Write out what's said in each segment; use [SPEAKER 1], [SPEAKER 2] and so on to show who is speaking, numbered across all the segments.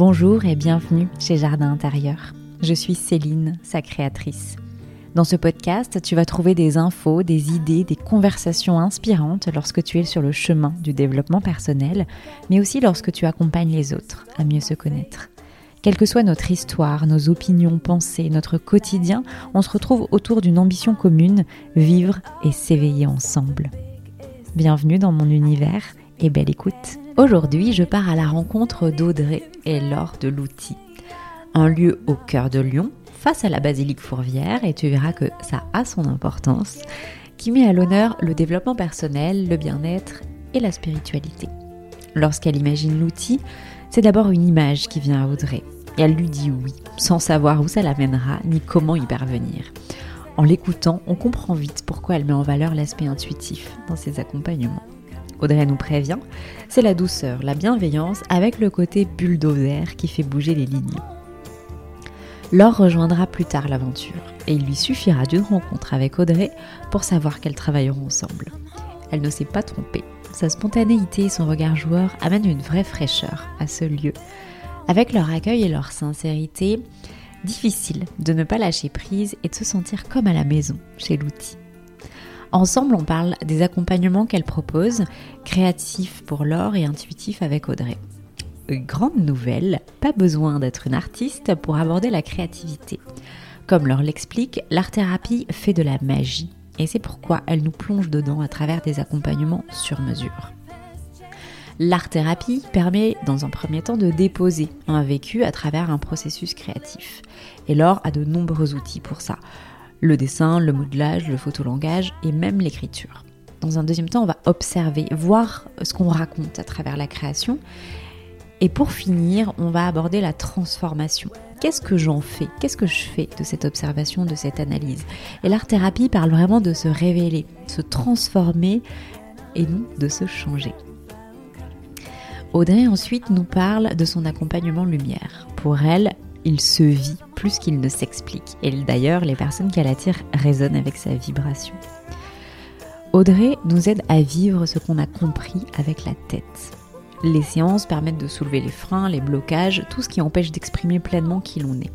[SPEAKER 1] Bonjour et bienvenue chez Jardin Intérieur. Je suis Céline, sa créatrice. Dans ce podcast, tu vas trouver des infos, des idées, des conversations inspirantes lorsque tu es sur le chemin du développement personnel, mais aussi lorsque tu accompagnes les autres à mieux se connaître. Quelle que soit notre histoire, nos opinions, pensées, notre quotidien, on se retrouve autour d'une ambition commune, vivre et s'éveiller ensemble. Bienvenue dans mon univers et belle écoute. Aujourd'hui, je pars à la rencontre d'Audrey et Laure de l'outil. Un lieu au cœur de Lyon, face à la basilique Fourvière, et tu verras que ça a son importance, qui met à l'honneur le développement personnel, le bien-être et la spiritualité. Lorsqu'elle imagine l'outil, c'est d'abord une image qui vient à Audrey, et elle lui dit oui, sans savoir où ça l'amènera ni comment y parvenir. En l'écoutant, on comprend vite pourquoi elle met en valeur l'aspect intuitif dans ses accompagnements. Audrey nous prévient, c'est la douceur, la bienveillance avec le côté bulldozer qui fait bouger les lignes. Laure rejoindra plus tard l'aventure et il lui suffira d'une rencontre avec Audrey pour savoir qu'elles travailleront ensemble. Elle ne s'est pas trompée. Sa spontanéité et son regard joueur amènent une vraie fraîcheur à ce lieu. Avec leur accueil et leur sincérité, difficile de ne pas lâcher prise et de se sentir comme à la maison chez l'outil. Ensemble, on parle des accompagnements qu'elle propose, créatifs pour Laure et intuitifs avec Audrey. Grande nouvelle, pas besoin d'être une artiste pour aborder la créativité. Comme Laure l'explique, l'art-thérapie fait de la magie et c'est pourquoi elle nous plonge dedans à travers des accompagnements sur mesure. L'art-thérapie permet dans un premier temps de déposer un vécu à travers un processus créatif. Et Laure a de nombreux outils pour ça le dessin, le modelage, le photolangage et même l'écriture. Dans un deuxième temps, on va observer, voir ce qu'on raconte à travers la création. Et pour finir, on va aborder la transformation. Qu'est-ce que j'en fais? Qu'est-ce que je fais de cette observation, de cette analyse? Et l'art-thérapie parle vraiment de se révéler, de se transformer et non de se changer. Audrey ensuite nous parle de son accompagnement lumière. Pour elle, il se vit plus qu'il ne s'explique. Et d'ailleurs, les personnes qu'elle attire résonnent avec sa vibration. Audrey nous aide à vivre ce qu'on a compris avec la tête. Les séances permettent de soulever les freins, les blocages, tout ce qui empêche d'exprimer pleinement qui l'on est.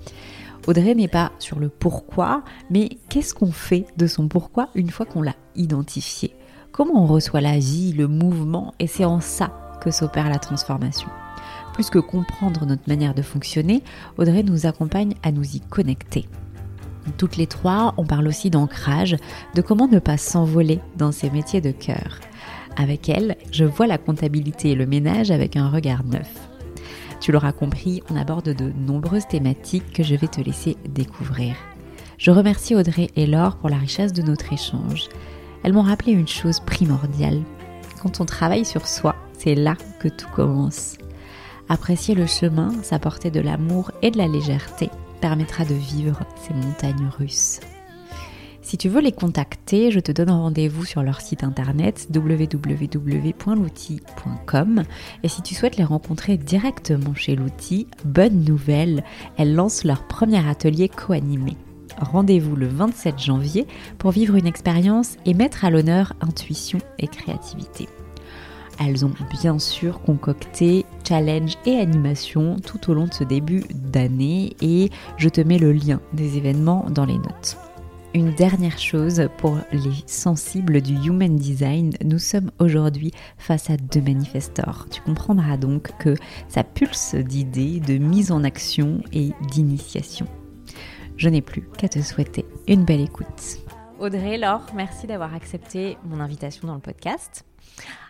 [SPEAKER 1] Audrey n'est pas sur le pourquoi, mais qu'est-ce qu'on fait de son pourquoi une fois qu'on l'a identifié? Comment on reçoit la vie, le mouvement, et c'est en ça que s'opère la transformation? Plus que comprendre notre manière de fonctionner, Audrey nous accompagne à nous y connecter. Toutes les trois, on parle aussi d'ancrage, de comment ne pas s'envoler dans ces métiers de cœur. Avec elle, je vois la comptabilité et le ménage avec un regard neuf. Tu l'auras compris, on aborde de nombreuses thématiques que je vais te laisser découvrir. Je remercie Audrey et Laure pour la richesse de notre échange. Elles m'ont rappelé une chose primordiale. Quand on travaille sur soi, c'est là que tout commence. Apprécier le chemin, s'apporter de l'amour et de la légèreté permettra de vivre ces montagnes russes. Si tu veux les contacter, je te donne rendez-vous sur leur site internet www.l'outil.com et si tu souhaites les rencontrer directement chez l'outil, bonne nouvelle, elles lancent leur premier atelier co-animé. Rendez-vous le 27 janvier pour vivre une expérience et mettre à l'honneur intuition et créativité. Elles ont bien sûr concocté challenge et animation tout au long de ce début d'année et je te mets le lien des événements dans les notes. Une dernière chose pour les sensibles du human design, nous sommes aujourd'hui face à deux manifestors. Tu comprendras donc que ça pulse d'idées, de mise en action et d'initiation. Je n'ai plus qu'à te souhaiter une belle écoute. Audrey, Laure, merci d'avoir accepté mon invitation dans le podcast.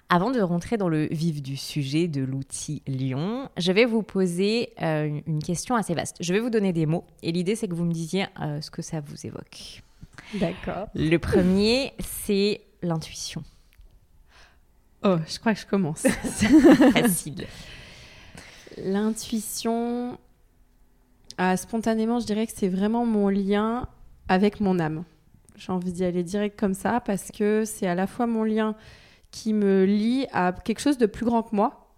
[SPEAKER 1] Avant de rentrer dans le vif du sujet de l'outil Lyon, je vais vous poser euh, une question assez vaste. Je vais vous donner des mots et l'idée c'est que vous me disiez euh, ce que ça vous évoque.
[SPEAKER 2] D'accord.
[SPEAKER 1] Le premier, c'est l'intuition.
[SPEAKER 2] Oh, je crois que je commence.
[SPEAKER 1] Facile.
[SPEAKER 2] L'intuition, ah, spontanément, je dirais que c'est vraiment mon lien avec mon âme. J'ai envie d'y aller direct comme ça parce que c'est à la fois mon lien qui me lie à quelque chose de plus grand que moi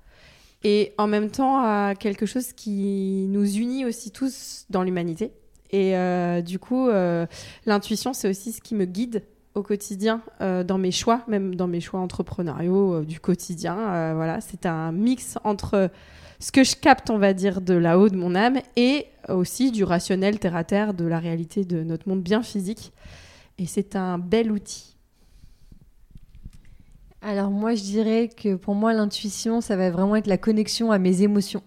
[SPEAKER 2] et en même temps à quelque chose qui nous unit aussi tous dans l'humanité. Et euh, du coup, euh, l'intuition, c'est aussi ce qui me guide au quotidien euh, dans mes choix, même dans mes choix entrepreneuriaux du quotidien. voilà, c'est un mix entre ce que je capte, on va dire, de là-haut de mon âme et aussi du rationnel terre à terre, de la réalité de notre monde bien physique. Et c'est un bel outil.
[SPEAKER 3] Alors moi, je dirais que pour moi, l'intuition, ça va vraiment être la connexion à mes émotions.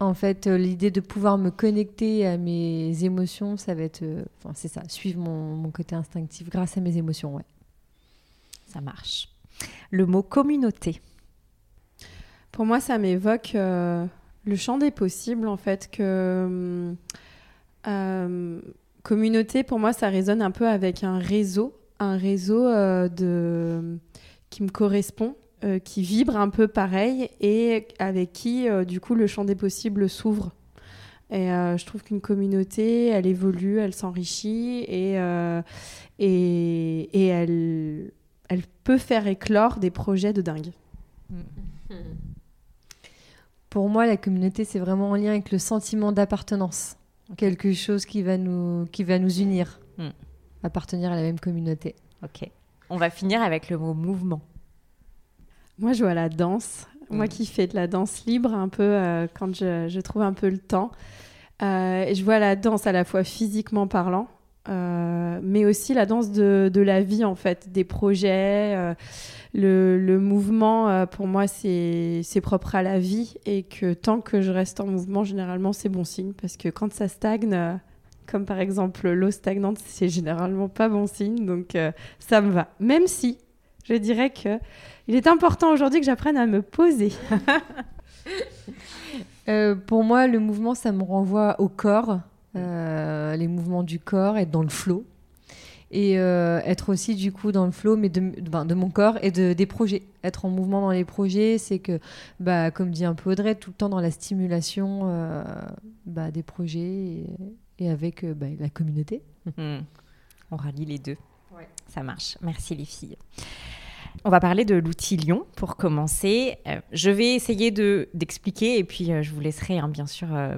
[SPEAKER 3] En fait, euh, l'idée de pouvoir me connecter à mes émotions, ça va être, euh, enfin, c'est ça, suivre mon, côté instinctif grâce à mes émotions, ouais.
[SPEAKER 1] Ça marche. Le mot communauté.
[SPEAKER 2] Pour moi, ça m'évoque euh, le champ des possibles, en fait, que communauté, pour moi, ça résonne un peu avec un réseau, un réseau de qui me correspond euh, qui vibre un peu pareil et avec qui, euh, du coup, le champ des possibles s'ouvre. Et euh, je trouve qu'une communauté, elle évolue, elle s'enrichit et, et, et, elle, elle peut faire éclore des projets de dingue.
[SPEAKER 3] Pour moi, la communauté, c'est vraiment en lien avec le sentiment d'appartenance. Quelque chose qui va nous, qui va nous unir. Hmm. Appartenir à la même communauté.
[SPEAKER 1] Ok. On va finir avec le mot mouvement.
[SPEAKER 2] Moi, je vois la danse. Moi mm. qui fais de la danse libre un peu euh, quand je, trouve un peu le temps. Euh, je vois la danse à la fois physiquement parlant, euh, mais aussi la danse de, la vie, en fait, des projets. Le, mouvement, pour moi, c'est propre à la vie et que tant que je reste en mouvement, généralement, c'est bon signe parce que quand ça stagne, comme par exemple l'eau stagnante, c'est généralement pas bon signe. Donc, ça me va. Même si, je dirais que il est important aujourd'hui que j'apprenne à me poser.
[SPEAKER 3] Euh, pour moi, le mouvement, ça me renvoie au corps, euh, les mouvements du corps, être dans le flot. Et euh, être aussi, du coup, dans le flot, mais de, de mon corps et de, des projets. Être en mouvement dans les projets, c'est que, bah, comme dit un peu Audrey, tout le temps dans la stimulation bah, des projets et, avec bah, la communauté.
[SPEAKER 1] Hmm. On rallie les deux. Ça marche. Merci les filles. On va parler de l'outil Lion pour commencer. Euh, je vais essayer de, d'expliquer et puis euh, je vous laisserai hein, bien sûr euh,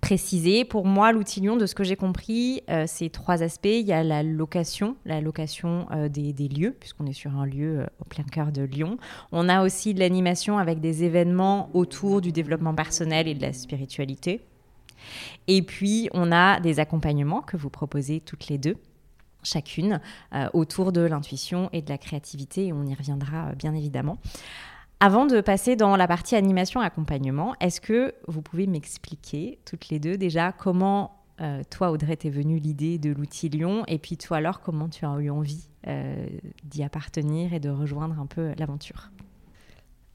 [SPEAKER 1] préciser. Pour moi, l'outil Lion, de ce que j'ai compris, c'est trois aspects. Il y a la location, la location des, des, lieux, puisqu'on est sur un lieu au plein cœur de Lyon. On a aussi de l'animation avec des événements autour du développement personnel et de la spiritualité. Et puis, on a des accompagnements que vous proposez toutes les deux chacune euh, autour de l'intuition et de la créativité, et on y reviendra euh, bien évidemment. Avant de passer dans la partie animation accompagnement, est-ce que vous pouvez m'expliquer toutes les deux déjà comment euh, toi Audrey t'es venue l'idée de l'outil Lyon et puis toi alors comment tu as eu envie d'y appartenir et de rejoindre un peu l'aventure?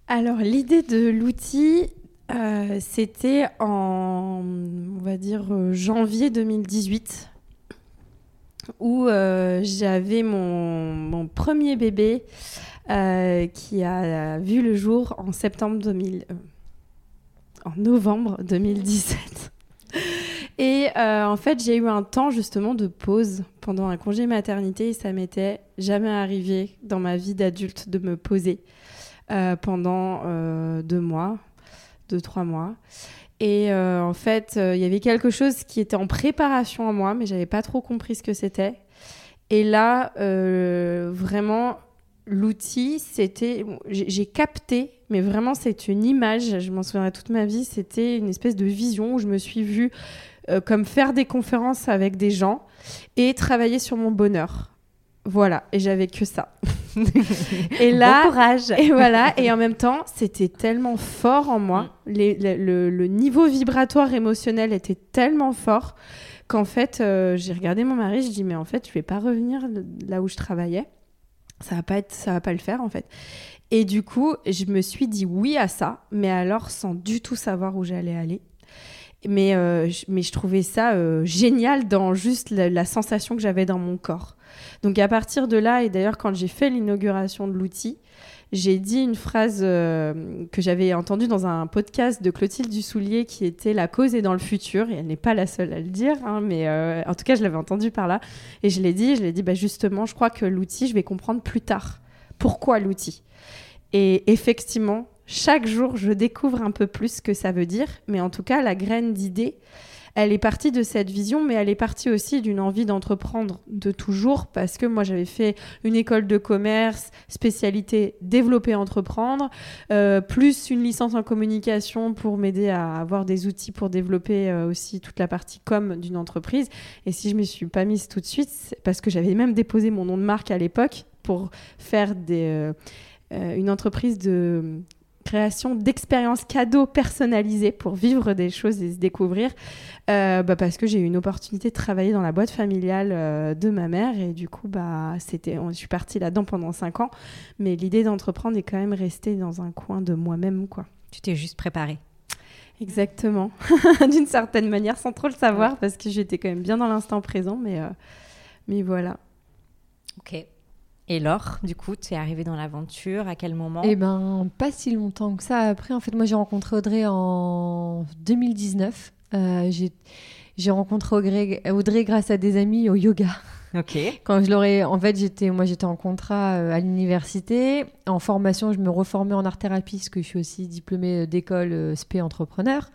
[SPEAKER 2] Alors l'idée de l'outil c'était en on va dire janvier 2018 où euh, j'avais mon, premier bébé euh, qui a vu le jour en septembre 2000, euh, en novembre 2017. Et en fait, j'ai eu un temps justement de pause pendant un congé maternité et ça m'était jamais arrivé dans ma vie d'adulte de me poser pendant deux mois, deux, trois mois. Et euh, en fait, euh, il y avait quelque chose qui était en préparation en moi, mais j'avais pas trop compris ce que c'était. Et là, euh, vraiment, l'outil, c'était. J'ai capté, mais vraiment, c'est une image, je m'en souviendrai toute ma vie, c'était une espèce de vision où je me suis vue comme faire des conférences avec des gens et travailler sur mon bonheur. Voilà, et j'avais que ça.
[SPEAKER 1] et là, bon courage.
[SPEAKER 2] Et voilà, et en même temps, c'était tellement fort en moi. Mm. le, niveau vibratoire émotionnel était tellement fort qu'en fait, euh, j'ai regardé mon mari, je dis mais en fait, je vais pas revenir là où je travaillais. Ça va pas être, ça va pas le faire en fait. Et du coup, je me suis dit oui à ça, mais alors sans du tout savoir où j'allais aller. Mais, euh, mais je trouvais ça euh, génial dans juste la sensation que j'avais dans mon corps. Donc à partir de là, et d'ailleurs quand j'ai fait l'inauguration de l'outil, j'ai dit une phrase euh, que j'avais entendue dans un podcast de Clotilde Dussoulier qui était La cause est dans le futur. Et elle n'est pas la seule à le dire, hein, mais euh, en tout cas, je l'avais entendu par là. Et je l'ai dit, je l'ai dit, bah, justement, je crois que l'outil, je vais comprendre plus tard. Pourquoi l'outil? Et effectivement, chaque jour, je découvre un peu plus ce que ça veut dire. Mais en tout cas, la graine d'idée, elle est partie de cette vision, mais elle est partie aussi d'une envie d'entreprendre de toujours, parce que moi j'avais fait une école de commerce, spécialité développer, entreprendre, euh, plus une licence en communication pour m'aider à avoir des outils pour développer euh, aussi toute la partie com d'une entreprise. Et si je ne me suis pas mise tout de suite, c'est parce que j'avais même déposé mon nom de marque à l'époque pour faire des, euh, une entreprise de création d'expériences cadeaux personnalisées pour vivre des choses et se découvrir. Euh, bah parce que j'ai eu une opportunité de travailler dans la boîte familiale euh, de ma mère et du coup, bah, c'était, je suis partie là-dedans pendant cinq ans. Mais l'idée d'entreprendre est quand même restée dans un coin de moi-même. quoi.
[SPEAKER 1] Tu t'es juste préparée.
[SPEAKER 2] Exactement, d'une certaine manière, sans trop le savoir, parce que j'étais quand même bien dans l'instant présent, mais, euh, mais voilà.
[SPEAKER 1] Ok. Et Laure, du coup, tu es arrivée dans l'aventure à quel moment
[SPEAKER 3] Eh ben, pas si longtemps que ça. Après, en fait, moi, j'ai rencontré Audrey en 2019. Euh, j'ai rencontré Audrey, Audrey, grâce à des amis au yoga.
[SPEAKER 1] Ok.
[SPEAKER 3] Quand je l'aurais, en fait, j'étais, moi, j'étais en contrat euh, à l'université. En formation, je me reformais en art thérapie, parce que je suis aussi diplômée d'école euh, SP entrepreneur.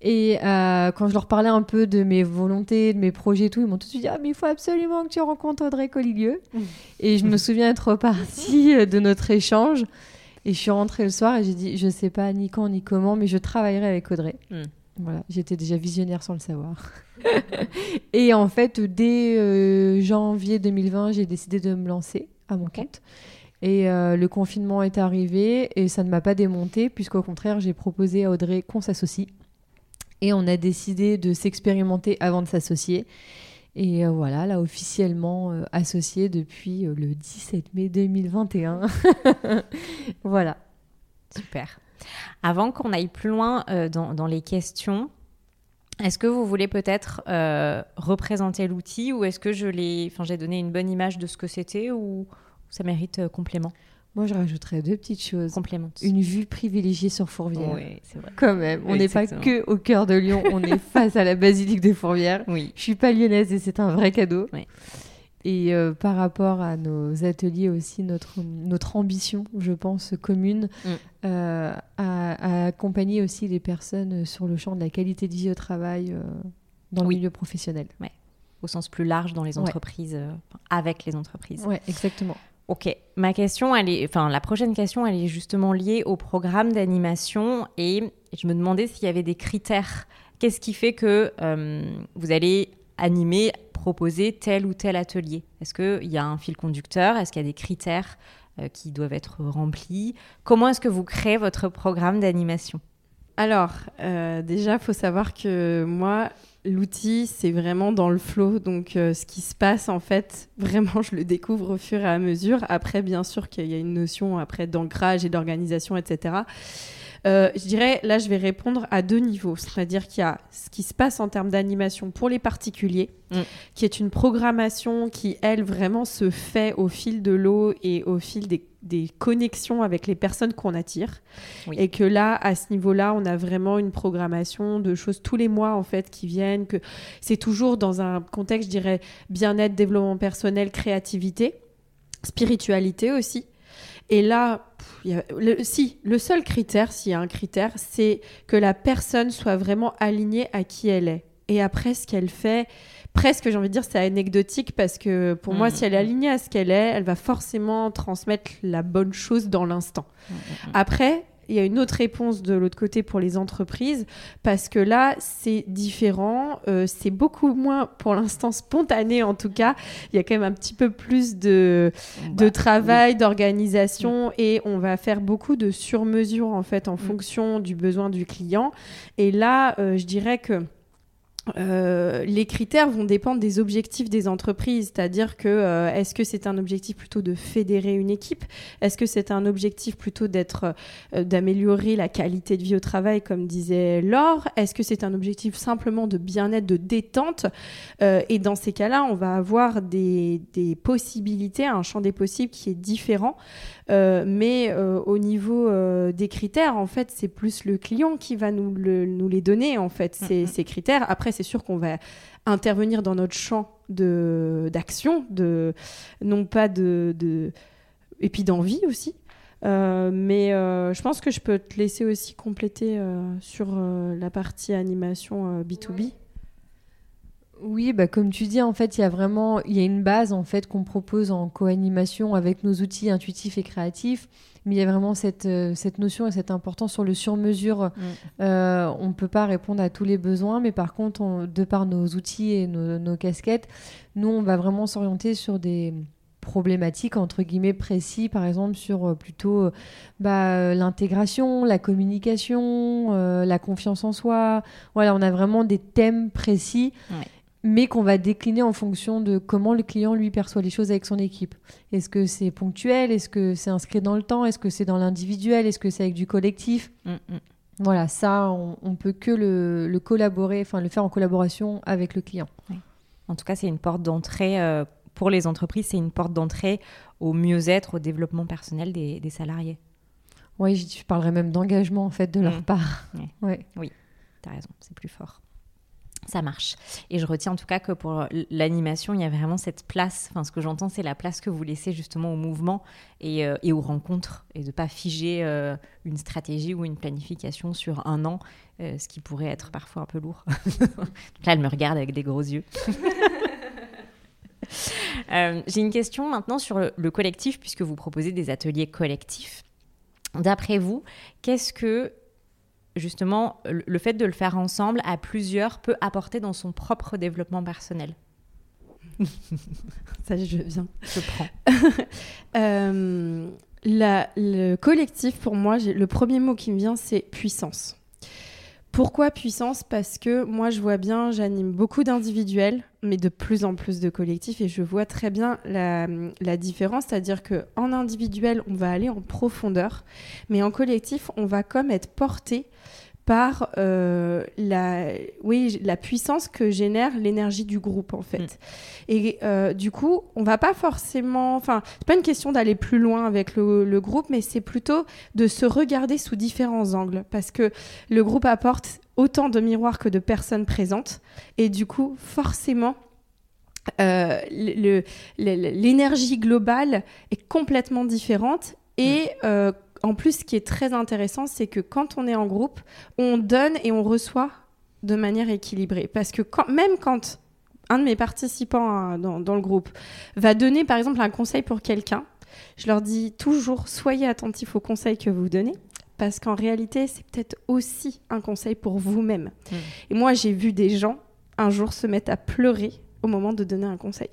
[SPEAKER 3] Et euh, quand je leur parlais un peu de mes volontés, de mes projets et tout, ils m'ont tout de suite dit Ah, mais il faut absolument que tu rencontres Audrey Colliglieux. Mmh. Et je me souviens être repartie euh, de notre échange. Et je suis rentrée le soir et j'ai dit Je sais pas ni quand ni comment, mais je travaillerai avec Audrey. Mmh. Voilà, j'étais déjà visionnaire sans le savoir. et en fait, dès euh, janvier 2020, j'ai décidé de me lancer à mon compte. Et le confinement est arrivé et ça ne m'a pas démonté, puisqu'au contraire, j'ai proposé à Audrey qu'on s'associe. Et on a décidé de s'expérimenter avant de s'associer. Et euh, voilà, là, officiellement euh, associé depuis euh, le 17 mai 2021. voilà.
[SPEAKER 1] Super. Avant qu'on aille plus loin dans, dans, les questions, est-ce que vous voulez peut-être représenter l'outil ou est-ce que je l'ai, enfin, j'ai donné une bonne image de ce que c'était ou ça mérite complément?
[SPEAKER 3] Moi, je rajouterais deux petites choses.
[SPEAKER 1] Complémentes.
[SPEAKER 3] Une vue privilégiée sur Fourvière.
[SPEAKER 1] Oui, c'est vrai.
[SPEAKER 3] Quand même. On n'est pas que au cœur de Lyon, on est face à la basilique de Fourvière.
[SPEAKER 1] Oui.
[SPEAKER 3] Je suis pas lyonnaise et c'est un vrai cadeau. Oui. Et euh, par rapport à nos ateliers aussi, notre, notre ambition, je pense, commune, mm. euh, à, accompagner aussi les personnes sur le champ de la qualité de vie au travail euh, dans le milieu professionnel.
[SPEAKER 1] Ouais. Au sens plus large dans les entreprises, avec les entreprises.
[SPEAKER 3] Oui, exactement.
[SPEAKER 1] Ok, ma question, enfin la prochaine question, elle est justement liée au programme d'animation et je me demandais s'il y avait des critères. Qu'est-ce qui fait que euh, vous allez animer, proposer tel ou tel atelier? Est-ce qu'il y a un fil conducteur? Est-ce qu'il y a des critères euh, qui doivent être remplis? Comment est-ce que vous créez votre programme d'animation?
[SPEAKER 2] Alors, euh, déjà, il faut savoir que moi, l'outil, c'est vraiment dans le flow. Donc, euh, ce qui se passe, en fait, vraiment, je le découvre au fur et à mesure. Après, bien sûr qu'il y a une notion après d'ancrage et d'organisation, etc. Euh, je dirais, là, je vais répondre à deux niveaux. C'est-à-dire qu'il y a ce qui se passe en termes d'animation pour les particuliers, mm. qui est une programmation qui, elle, vraiment se fait au fil de l'eau et au fil des, connexions avec les personnes qu'on attire. Et que là, à ce niveau-là, on a vraiment une programmation de choses tous les mois, en fait, qui viennent, que c'est toujours dans un contexte, je dirais, bien-être, développement personnel, créativité, spiritualité aussi. Et là, le, si, le seul critère, s'il y a un critère, c'est que la personne soit vraiment alignée à qui elle est. Et après, ce qu'elle fait, presque, j'ai envie de dire, c'est anecdotique parce que pour moi, si elle est mmh. alignée à ce qu'elle est, elle va forcément transmettre la bonne chose dans l'instant. Mmh, mmh, après, il y a une autre réponse de l'autre côté pour les entreprises, parce que là, c'est différent. Euh, c'est beaucoup moins, pour l'instant, spontané en tout cas. Il y a quand même un petit peu plus de, de bah, travail, d'organisation, et on va faire beaucoup de sur-mesure, en fait, en mm. fonction du besoin du client. Et là, euh, je dirais que euh, les critères vont dépendre des objectifs des entreprises, c'est-à-dire que euh, est-ce que c'est un objectif plutôt de fédérer une équipe, est-ce que c'est un objectif plutôt d'être euh, d'améliorer la qualité de vie au travail, comme disait Laure, est-ce que c'est un objectif simplement de bien-être, de détente, et dans ces cas-là, on va avoir des, des, possibilités, un champ des possibles qui est différent. Mais au niveau des critères, en fait, c'est plus le client qui va nous, nous les donner, en fait, ces, ces critères. Après, c'est sûr qu'on va intervenir dans notre champ d'action, non pas de, de et puis d'envie aussi. mais je pense que je peux te laisser aussi compléter sur la partie animation B2B.
[SPEAKER 3] Oui, bah, comme tu dis, en fait, il y a vraiment une base en fait qu'on propose en co-animation avec nos outils intuitifs et créatifs. Mais il y a vraiment cette, euh, cette notion et cette importance sur le sur-mesure.
[SPEAKER 1] Mm.
[SPEAKER 3] Euh, on ne peut pas répondre à tous les besoins, mais par contre, on- de par nos outils et nos, nos casquettes, nous, on va vraiment s'orienter sur des problématiques entre guillemets précis, par exemple sur euh, plutôt euh, bah, l'intégration, la communication, la confiance en soi. Voilà, on a vraiment des thèmes précis,
[SPEAKER 1] Ouais.
[SPEAKER 3] Mais qu'on va décliner en fonction de comment le client lui perçoit les choses avec son équipe. Est-ce que c'est ponctuel? Est-ce que c'est inscrit dans le temps? Est-ce que c'est dans l'individuel? Est-ce que c'est avec du collectif?
[SPEAKER 1] Mm, mm.
[SPEAKER 3] Voilà, ça, on, on peut que le, le collaborer, enfin le faire en collaboration avec le client.
[SPEAKER 1] En tout cas, c'est une porte d'entrée euh, pour les entreprises, c'est une porte d'entrée au mieux-être, au développement personnel des, des salariés.
[SPEAKER 3] Oui, je, je parlerais même d'engagement en fait de leur
[SPEAKER 1] Mm.
[SPEAKER 3] part.
[SPEAKER 1] Ouais.
[SPEAKER 3] Ouais.
[SPEAKER 1] T'as raison, c'est plus fort. Ça marche. Et je retiens en tout cas que pour l'animation, il y a vraiment cette place. Enfin, ce que j'entends, c'est la place que vous laissez justement au mouvement et, euh, et aux rencontres, et de pas figer euh, une stratégie ou une planification sur un an, euh, ce qui pourrait être parfois un peu lourd. Là, elle me regarde avec des gros yeux. J'ai une question maintenant sur le- le collectif, puisque vous proposez des ateliers collectifs. D'après vous, qu'est-ce que justement le fait de le faire ensemble à plusieurs peut apporter dans son propre développement personnel
[SPEAKER 2] Ça, je viens.
[SPEAKER 1] Je prends.
[SPEAKER 2] Euh, la- le collectif, pour moi, le premier mot qui me vient, c'est puissance. Pourquoi puissance? Parce que moi, je vois bien, j'anime beaucoup d'individuels, mais de plus en plus de collectifs, et je vois très bien la, différence, c'est-à-dire que en individuel, on va aller en profondeur, mais en collectif, on va comme être porté par euh, la, oui, la puissance que génère l'énergie du groupe, en fait.
[SPEAKER 1] Mm.
[SPEAKER 2] Et euh, du coup, on va pas forcément. Enfin, c'est pas une question d'aller plus loin avec le, le groupe, mais c'est plutôt de se regarder sous différents angles. Parce que le groupe apporte autant de miroirs que de personnes présentes. Et du coup, forcément. euh, l'énergie globale est complètement différente et euh, en plus ce qui est très intéressant c'est que quand on est en groupe on donne et on reçoit de manière équilibrée parce que quand, même quand un de mes participants hein, dans, dans le groupe va donner par exemple un conseil pour quelqu'un, je leur dis toujours soyez attentifs aux conseils que vous donnez parce qu'en réalité c'est peut-être aussi un conseil pour vous-même.
[SPEAKER 1] Mm.
[SPEAKER 2] Et moi j'ai vu des gens un jour se mettre à pleurer au moment de donner un conseil.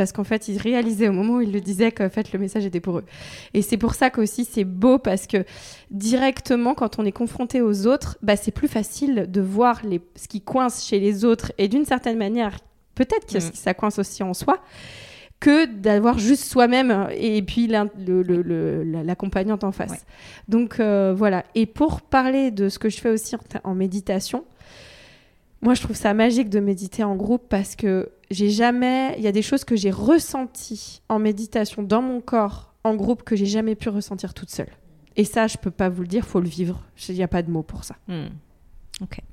[SPEAKER 2] Parce qu'en fait, ils réalisaient au moment où ils le disaient qu'en fait, le message était pour eux. Et c'est pour ça qu'aussi c'est beau parce que directement, quand on est confronté aux autres, bah, c'est plus facile de voir les, ce qui coince chez les autres et d'une certaine manière, peut-être que
[SPEAKER 1] Mm.
[SPEAKER 2] ça coince aussi en soi, que d'avoir juste soi-même et puis l'accompagnante en face.
[SPEAKER 1] Ouais.
[SPEAKER 2] Donc euh, voilà. Et pour parler de ce que je fais aussi en méditation, moi je trouve ça magique de méditer en groupe parce que j'ai jamais, il y a des choses que j'ai ressenties en méditation dans mon corps en groupe que j'ai jamais pu ressentir toute seule. Et ça, je peux pas vous le dire, faut le vivre. Il n'y a pas de mots pour ça.
[SPEAKER 1] Hmm.
[SPEAKER 3] Ouais,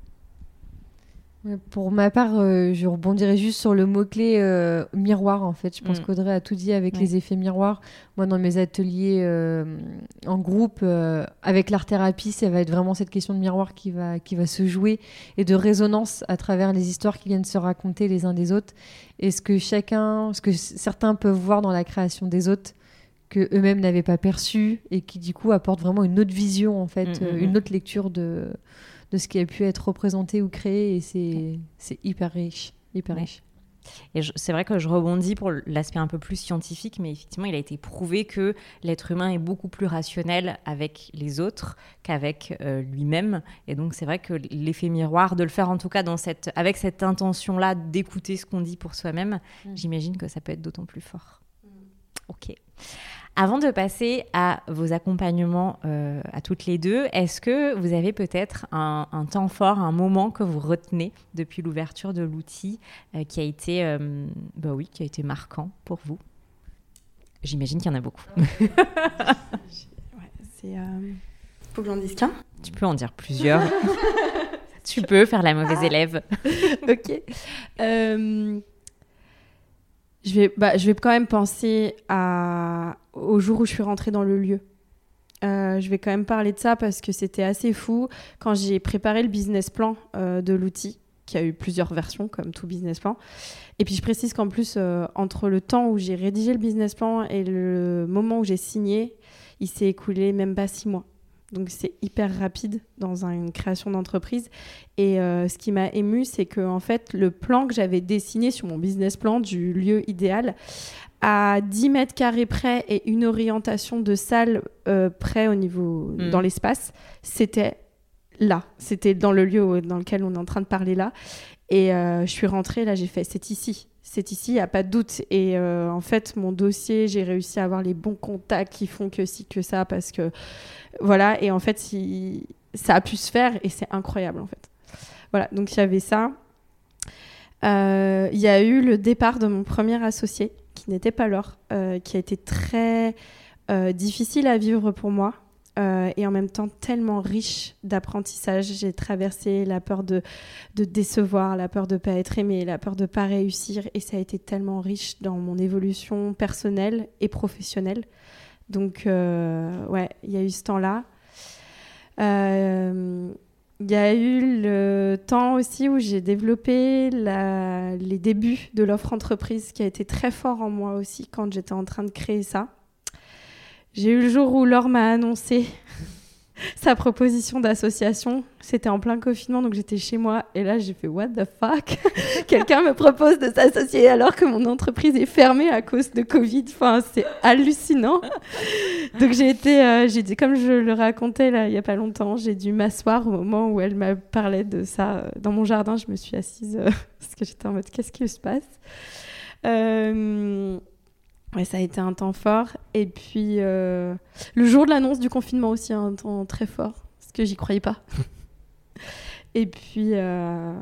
[SPEAKER 3] Pour ma part, euh, je rebondirais juste sur le mot-clé euh, miroir, en fait. Je pense
[SPEAKER 1] Mm.
[SPEAKER 3] qu'Audrey a tout dit avec
[SPEAKER 1] Ouais.
[SPEAKER 3] les effets miroirs. Moi, dans mes ateliers euh, en groupe, avec l'art-thérapie, ça va être vraiment cette question de miroir qui va, qui va se jouer et de résonance à travers les histoires qui viennent se raconter les uns des autres. Et ce que chacun, ce que certains peuvent voir dans la création des autres, que eux-mêmes n'avaient pas perçu et qui, du coup, apportent vraiment une autre vision, en fait,
[SPEAKER 1] Mm, mm,
[SPEAKER 3] euh,
[SPEAKER 1] mm.
[SPEAKER 3] une autre lecture de de ce qui a pu être représenté ou créé et c'est c'est hyper riche hyper
[SPEAKER 1] Ouais.
[SPEAKER 3] riche
[SPEAKER 1] Et je- c'est vrai que je rebondis pour l'aspect un peu plus scientifique, mais effectivement, il a été prouvé que l'être humain est beaucoup plus rationnel avec les autres qu'avec euh, lui-même. Et donc, c'est vrai que l'effet miroir, de le faire en tout cas dans cette, avec cette intention-là d'écouter ce qu'on dit pour soi-même,
[SPEAKER 3] Mm.
[SPEAKER 1] j'imagine que ça peut être d'autant plus fort. Ok. Avant de passer à vos accompagnements euh, à toutes les deux, est-ce que vous avez peut-être un, un temps fort, un moment que vous retenez depuis l'ouverture de l'outil euh, qui a été, euh, bah oui, qui a été marquant pour vous? J'imagine qu'il y en a beaucoup.
[SPEAKER 2] Ouais, euh, Faut que j'en dise qu'un.
[SPEAKER 1] tu peux en dire plusieurs. tu peux faire la mauvaise élève.
[SPEAKER 2] ok. Je, vais, bah, je vais quand même penser à, au jour où je suis rentrée dans le lieu. Euh, je vais quand même parler de ça parce que c'était assez fou quand j'ai préparé le business plan euh, de l'outil. qui a eu plusieurs versions, comme tout business plan. Et puis je précise qu'en plus, euh, entre le temps où j'ai rédigé le business plan et le moment où j'ai signé, il s'est écoulé même pas six mois. Donc c'est hyper rapide dans une création d'entreprise. Et euh, ce qui m'a ému, c'est que en fait, le plan que j'avais dessiné sur mon business plan du lieu idéal, à 10 mètres carrés près et une orientation de salle euh, près au niveau
[SPEAKER 1] Mm.
[SPEAKER 2] dans l'espace, c'était là. C'était dans le lieu dans lequel on est en train de parler là. Et euh, je suis rentrée, là, j'ai fait, c'est ici. C'est ici, il n'y a pas de doute. Et euh, en fait, mon dossier, j'ai réussi à avoir les bons contacts qui font que si, que ça, parce que voilà. Et en fait, ça a pu se faire et c'est incroyable, en fait. Voilà, donc il y avait ça. Euh, Il y a eu le départ de mon premier associé, qui n'était pas l'or, euh, qui a été très euh, difficile à vivre pour moi. et en même temps tellement riche d'apprentissage. J'ai traversé la peur de, de décevoir, la peur de ne pas être aimée, la peur de ne pas réussir. Et ça a été tellement riche dans mon évolution personnelle et professionnelle. Donc, euh, ouais, il y a eu ce temps-là. Euh, Il y a eu le temps aussi où j'ai développé les débuts de l'offre entreprise qui a été très fort en moi aussi quand j'étais en train de créer ça. J'ai eu le jour où Laure m'a annoncé sa proposition d'association. C'était en plein confinement, donc j'étais chez moi. Et là, j'ai fait What the fuck? Quelqu'un me propose de s'associer alors que mon entreprise est fermée à cause de Covid. Enfin, c'est hallucinant. Donc j'ai été, euh, j'ai dit, comme je le racontais là il y a pas longtemps, j'ai dû m'asseoir au moment où elle m'a parlé de ça euh, dans mon jardin. Je me suis assise euh, parce que j'étais en mode qu'est-ce qui se passe? Ouais, ça a été un temps fort. Et puis, euh, le jour de l'annonce du confinement aussi, un temps très fort, parce que j'y croyais pas. et puis, euh,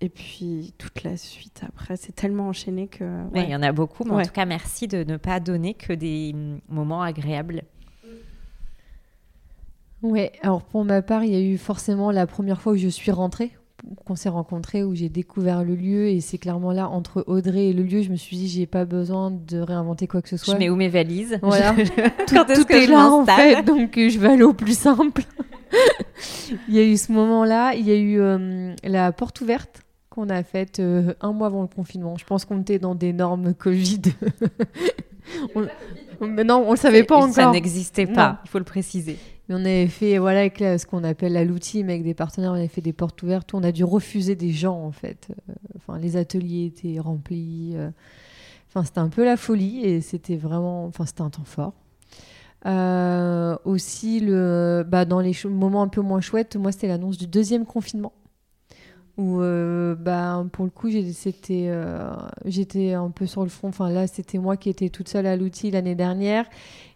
[SPEAKER 2] et puis, toute la suite après, c'est tellement enchaîné que.
[SPEAKER 1] Ouais,
[SPEAKER 2] ouais.
[SPEAKER 1] Il y en a beaucoup, mais en tout cas, merci de ne pas donner que des mm, moments agréables.
[SPEAKER 3] Ouais, alors pour ma part, il y a eu forcément la première fois où je suis rentrée, qu'on s'est rencontrés, où j'ai découvert le lieu. Et c'est clairement là, entre Audrey et le lieu, je me suis dit, j'ai pas besoin de réinventer quoi que ce soit.
[SPEAKER 1] Je mets où mes valises
[SPEAKER 3] Voilà.
[SPEAKER 1] Quand
[SPEAKER 3] tout,
[SPEAKER 1] est-ce
[SPEAKER 3] tout
[SPEAKER 1] que
[SPEAKER 3] est
[SPEAKER 1] je
[SPEAKER 3] là en fait, donc euh, je vais aller au plus simple. il y a eu ce moment-là, il y a eu euh, la porte ouverte qu'on a faite euh, un mois avant le confinement. Je pense qu'on était dans des normes Covid. On- Mais non, on le savait pas
[SPEAKER 1] Ça
[SPEAKER 3] encore.
[SPEAKER 1] n'existait
[SPEAKER 3] Non.
[SPEAKER 1] pas, il faut le préciser.
[SPEAKER 3] Mais on avait fait, voilà, avec ce qu'on appelle la l'outil, mais avec des partenaires, on avait fait des portes ouvertes. On a dû refuser des gens, en fait. Euh, Enfin, les ateliers étaient remplis. euh. Enfin, c'était un peu la folie et c'était vraiment, enfin, c'était un temps fort. Euh, aussi, le, bah, dans les moments un peu moins chouettes, moi, c'était l'annonce du deuxième confinement. Où, bah, pour le coup, c'était, euh, j'étais un peu sur le front. Enfin, là, c'était moi qui étais toute seule à l'outil l'année dernière.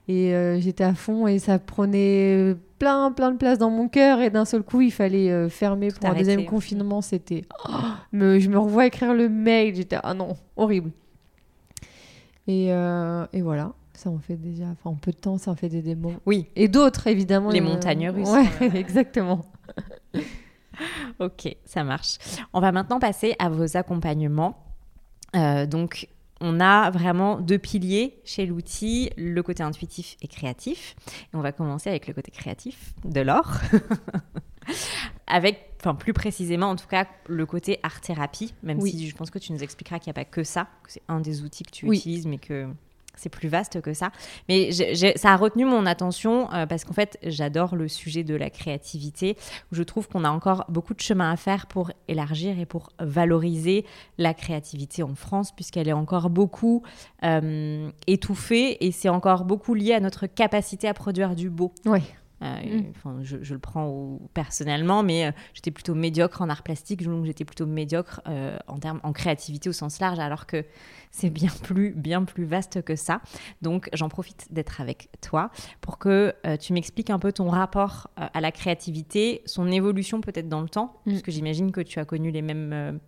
[SPEAKER 3] Et euh, j'étais à fond et ça prenait plein, plein de place dans mon cœur. Et d'un seul coup, il fallait euh, fermer pour un deuxième confinement. C'était. Oh, me- je me revois écrire le mail. J'étais. Ah non, horrible. Et, euh, et voilà. Ça en fait déjà. Enfin, en peu de temps, ça en fait des démos.
[SPEAKER 1] Oui,
[SPEAKER 3] Et d'autres, évidemment.
[SPEAKER 1] Les
[SPEAKER 3] euh,
[SPEAKER 1] montagnes russes.
[SPEAKER 3] Ouais, exactement.
[SPEAKER 1] ok, ça marche. On va maintenant passer à vos accompagnements. Euh, donc, on a vraiment deux piliers chez l'outil, le côté intuitif et créatif. Et on va commencer avec le côté créatif de l'or. avec, enfin plus précisément en tout cas, le côté art-thérapie, même
[SPEAKER 3] Oui.
[SPEAKER 1] si je pense que tu nous expliqueras qu'il n'y a pas que ça, que c'est un des outils que tu
[SPEAKER 3] Oui.
[SPEAKER 1] utilises, mais que c'est plus vaste que ça. Mais ça a retenu mon attention euh, parce qu'en fait, j'adore le sujet de la créativité, où je trouve qu'on a encore beaucoup de chemin à faire pour élargir et pour valoriser la créativité en France, puisqu'elle est encore beaucoup euh, étouffée et c'est encore beaucoup lié à notre capacité à produire du beau.
[SPEAKER 3] Ouais.
[SPEAKER 1] Euh,
[SPEAKER 3] Mm.
[SPEAKER 1] je, je le prends au- personnellement, mais euh, j'étais plutôt médiocre en art plastique, donc j'étais plutôt médiocre euh, en termes en créativité au sens large, alors que c'est bien plus bien plus vaste que ça. Donc j'en profite d'être avec toi pour que tu m'expliques un peu ton rapport à la créativité, son évolution peut-être dans le temps,
[SPEAKER 3] Mm.
[SPEAKER 1] puisque j'imagine que tu as connu les mêmes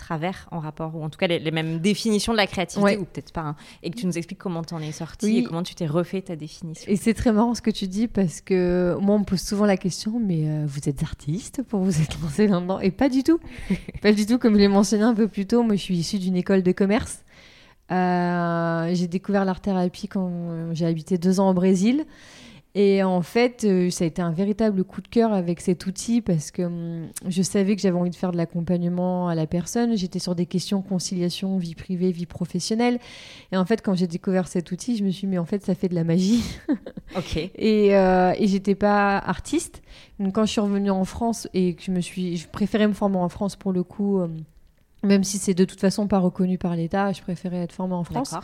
[SPEAKER 1] travers en rapport, ou en tout cas les, les mêmes définitions de la créativité,
[SPEAKER 3] Ouais.
[SPEAKER 1] ou peut-être pas, hein, et que tu nous expliques comment t'en es sorti
[SPEAKER 3] Oui.
[SPEAKER 1] et comment tu t'es refait ta définition.
[SPEAKER 3] Et c'est très marrant ce que tu dis parce que moi, on me pose souvent la question, mais euh, vous êtes artiste pour vous être lancé là-dedans? Et pas du tout. pas du tout, comme je l'ai mentionné un peu plus tôt, moi je suis issue d'une école de commerce. Euh, j'ai découvert l'art-thérapie quand euh, j'ai habité deux ans au Brésil. Et en fait, euh, ça a été un véritable coup de cœur avec cet outil parce que hum, je savais que j'avais envie de faire de l'accompagnement à la personne. J'étais sur des questions conciliation, vie privée, vie professionnelle. Et en fait, quand j'ai découvert cet outil, je me suis dit, mais en fait, ça fait de la magie.
[SPEAKER 1] Ok.
[SPEAKER 3] Et, euh, et j'étais pas artiste. Donc quand je suis revenue en France et que je me suis, je préférais me former en France pour le coup, euh, même si c'est de toute façon pas reconnu par l'État, je préférais être formée en France.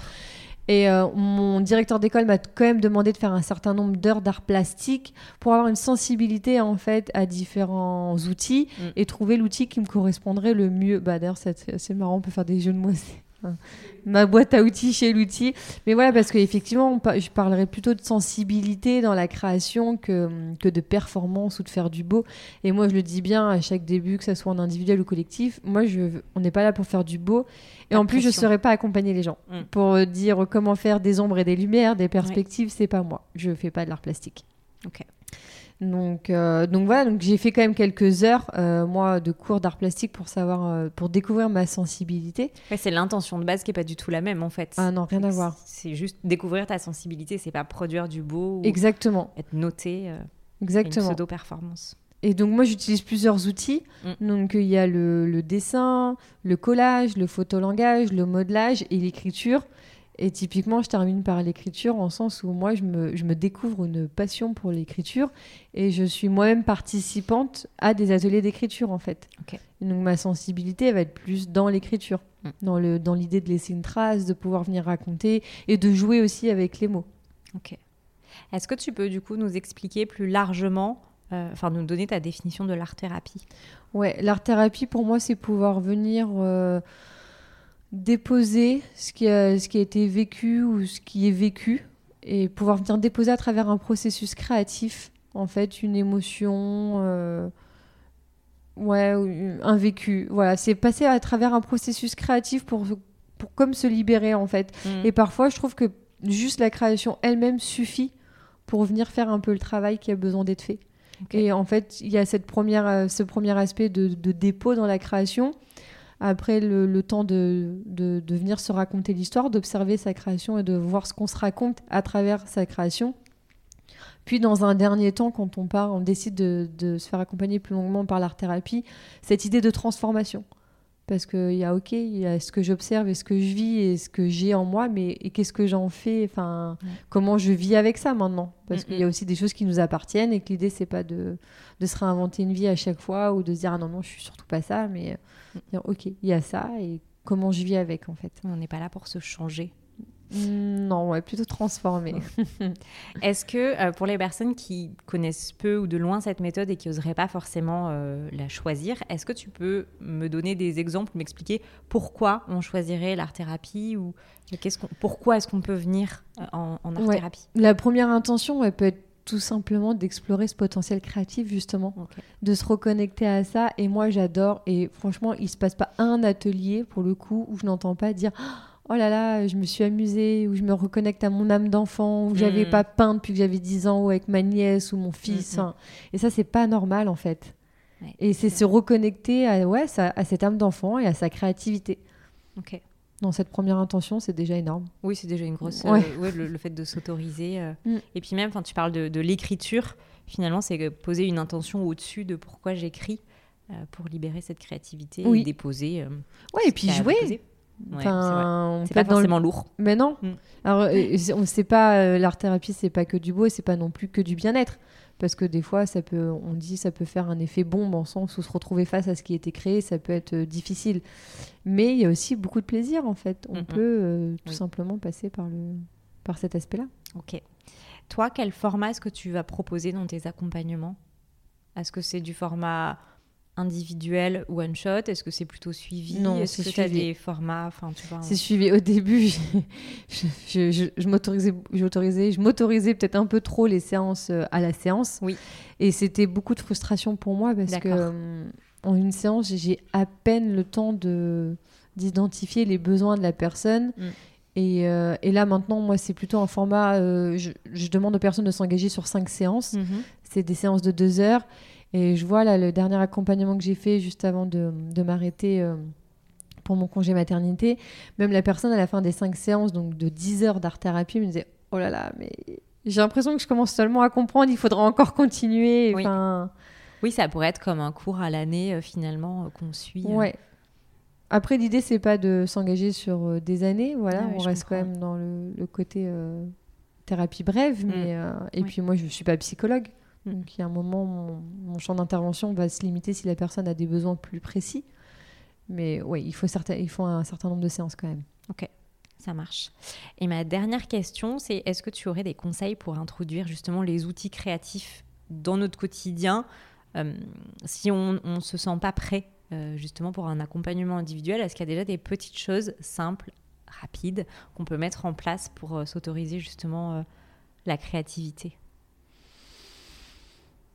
[SPEAKER 3] Et euh, mon directeur d'école m'a quand même demandé de faire un certain nombre d'heures d'art plastique pour avoir une sensibilité en fait à différents outils
[SPEAKER 1] Mm.
[SPEAKER 3] et trouver l'outil qui me correspondrait le mieux. Bah d'ailleurs c'est marrant, on peut faire des jeux de mots. ma boîte à outils chez l'outil. Mais voilà, parce qu'effectivement, je parlerais plutôt de sensibilité dans la création que, que de performance ou de faire du beau. Et moi, je le dis bien à chaque début, que ce soit en individuel ou collectif, moi, je, on n'est pas là pour faire du beau. Et en plus, je ne saurais pas accompagner les gens.
[SPEAKER 1] Mm.
[SPEAKER 3] Pour euh, dire comment faire des ombres et des lumières, des perspectives, c'est pas moi. Je fais pas de l'art plastique.
[SPEAKER 1] Ok.
[SPEAKER 3] Donc, euh, donc voilà, donc j'ai fait quand même quelques heures, euh, moi, de cours d'art plastique pour savoir, euh, pour découvrir ma sensibilité.
[SPEAKER 1] Ouais, c'est l'intention de base qui est pas du tout la même en fait.
[SPEAKER 3] Ah non, rien à voir.
[SPEAKER 1] C'est juste découvrir ta sensibilité, c'est pas produire du beau ou
[SPEAKER 3] Exactement,
[SPEAKER 1] être noté. euh, une
[SPEAKER 3] exactement.
[SPEAKER 1] pseudo-performance.
[SPEAKER 3] Et donc moi j'utilise plusieurs outils.
[SPEAKER 1] Mm.
[SPEAKER 3] Donc il y a le, le dessin, le collage, le photolangage, le modelage et l'écriture. Et typiquement je termine par l'écriture en sens où moi je me, je me découvre une passion pour l'écriture et je suis moi-même participante à des ateliers d'écriture en fait. Donc ma sensibilité elle va être plus dans l'écriture,
[SPEAKER 1] Mm.
[SPEAKER 3] dans le dans l'idée de laisser une trace, de pouvoir venir raconter et de jouer aussi avec les mots.
[SPEAKER 1] Ok. Est-ce que tu peux du coup nous expliquer plus largement, euh, enfin nous donner ta définition de l'art-thérapie?
[SPEAKER 3] Ouais, l'art-thérapie, pour moi, c'est pouvoir venir euh, déposer ce qui, a, ce qui a été vécu ou ce qui est vécu et pouvoir venir déposer à travers un processus créatif, en fait, une émotion, euh, ouais, ou un vécu. Voilà, c'est passer à travers un processus créatif pour, pour comme se libérer, en fait.
[SPEAKER 1] Mm.
[SPEAKER 3] Et parfois, je trouve que juste la création elle-même suffit pour venir faire un peu le travail qui a besoin d'être fait. Et en fait, il y a cette première, euh, ce premier aspect de, de dépôt dans la création. Après, le, temps de, venir se raconter l'histoire, d'observer sa création et de voir ce qu'on se raconte à travers sa création. Puis, dans un dernier temps, quand on part, on décide de, de se faire accompagner plus longuement par l'art-thérapie, cette idée de transformation. Parce qu'il y a, OK, il y a ce que j'observe et ce que je vis et ce que j'ai en moi, mais qu'est-ce que j'en fais Enfin,
[SPEAKER 1] Ouais.
[SPEAKER 3] comment je vis avec ça maintenant? Parce
[SPEAKER 1] Mm,
[SPEAKER 3] qu'il y a aussi des choses qui nous appartiennent et que l'idée, c'est pas de, de se réinventer une vie à chaque fois ou de se dire, ah non, non, je suis surtout pas ça, mais dire, OK, il y a ça et comment je vis avec, en fait.
[SPEAKER 1] On n'est pas là pour se changer.
[SPEAKER 3] Mm, Non, ouais, plutôt transformer.
[SPEAKER 1] Est-ce que euh, pour les personnes qui connaissent peu ou de loin cette méthode et qui n'oseraient pas forcément euh, la choisir, est-ce que tu peux me donner des exemples, m'expliquer pourquoi on choisirait l'art-thérapie ou qu'est-ce qu'on- pourquoi est-ce qu'on peut venir euh, en,
[SPEAKER 3] Ouais.
[SPEAKER 1] art-thérapie
[SPEAKER 3] La première intention, elle peut être tout simplement d'explorer ce potentiel créatif, justement. De se reconnecter à ça. Et moi, j'adore. Et franchement, il se passe pas un atelier, pour le coup, où je n'entends pas dire Oh là là, je me suis amusée, ou je me reconnecte à mon âme d'enfant, ou j'avais
[SPEAKER 1] Mhm.
[SPEAKER 3] pas peint depuis que j'avais 10 ans, ou avec ma nièce, ou mon fils.
[SPEAKER 1] Mhm.
[SPEAKER 3] Enfin, Et ça, c'est pas normal, en fait.
[SPEAKER 1] Ouais,
[SPEAKER 3] et c'est se reconnecter à, ouais, ça- à cette âme d'enfant et à sa créativité.
[SPEAKER 1] Ok.
[SPEAKER 3] Dans cette première intention, c'est déjà énorme.
[SPEAKER 1] Oui, c'est déjà une grosse.
[SPEAKER 3] Ouais.
[SPEAKER 1] euh, ouais, le, le fait de s'autoriser. euh.
[SPEAKER 3] Mm.
[SPEAKER 1] Et puis même, quand tu parles de, de l'écriture, finalement, c'est poser une intention au-dessus de pourquoi j'écris euh, pour libérer cette créativité
[SPEAKER 3] Oui.
[SPEAKER 1] et déposer. euh,
[SPEAKER 3] Ouais, et puis jouer.
[SPEAKER 1] Ouais, c'est.
[SPEAKER 3] Enfin,
[SPEAKER 1] pas
[SPEAKER 3] le
[SPEAKER 1] forcément lourd.
[SPEAKER 3] Mais non.
[SPEAKER 1] Mm.
[SPEAKER 3] Alors, euh, on sait pas, euh, l'art thérapie, c'est pas que du beau et c'est pas non plus que du bien-être. Parce que des fois, ça peut, on dit, ça peut faire un effet bombe en sens où se retrouver face à ce qui a été créé, ça peut être euh, difficile. Mais il y a aussi beaucoup de plaisir en fait. On
[SPEAKER 1] Mm,
[SPEAKER 3] peut euh, tout
[SPEAKER 1] Oui.
[SPEAKER 3] simplement passer par, le, par cet aspect-là.
[SPEAKER 1] Ok. Toi, quel format est-ce que tu vas proposer dans tes accompagnements? Est-ce que c'est du format individuel one shot? Est-ce que c'est plutôt suivi?
[SPEAKER 3] Non,
[SPEAKER 1] Est-ce
[SPEAKER 3] c'est
[SPEAKER 1] que tu as
[SPEAKER 3] suivi.
[SPEAKER 1] des formats? Enfin.
[SPEAKER 3] C'est suivi. Au début, je, je, je- je m'autorisais, j'autorisais- je m'autorisais peut-être un peu trop les séances euh, à la séance.
[SPEAKER 1] Oui.
[SPEAKER 3] Et c'était beaucoup de frustration pour moi parce que euh, en une séance, j'ai à peine le temps de d'identifier les besoins de la personne.
[SPEAKER 1] Mm.
[SPEAKER 3] Et, euh, et là maintenant, moi, c'est plutôt un format. euh, je, demande aux personnes de s'engager sur cinq séances.
[SPEAKER 1] Mhm.
[SPEAKER 3] C'est des séances de deux heures. Et je vois là le dernier accompagnement que j'ai fait juste avant de, de m'arrêter euh, pour mon congé maternité. Même la personne à la fin des cinq séances, donc de 10 heures d'art-thérapie, me disait Oh là là, mais j'ai l'impression que je commence seulement à comprendre. Il faudra encore continuer.
[SPEAKER 1] Oui.
[SPEAKER 3] Enfin,
[SPEAKER 1] Oui, ça pourrait être comme un cours à l'année euh, finalement euh, qu'on suit.
[SPEAKER 3] ouais. Après, l'idée, c'est pas de s'engager sur des années. Voilà,
[SPEAKER 1] Ah
[SPEAKER 3] on reste quand même dans le, le côté euh, thérapie brève.
[SPEAKER 1] Mm.
[SPEAKER 3] Mais, et
[SPEAKER 1] Oui.
[SPEAKER 3] puis, moi, je suis pas psychologue.
[SPEAKER 1] Mm.
[SPEAKER 3] Donc, il y a un moment, mon, mon champ d'intervention va se limiter si la personne a des besoins plus précis. Mais oui, il faut, certain, il faut un certain nombre de séances quand même.
[SPEAKER 1] Ça marche. Et ma dernière question, c'est est-ce que tu aurais des conseils pour introduire justement les outils créatifs dans notre quotidien euh, si on ne se sent pas prêt euh, justement pour un accompagnement individuel? Est-ce qu'il y a déjà des petites choses simples, rapides, qu'on peut mettre en place pour euh, s'autoriser justement la créativité?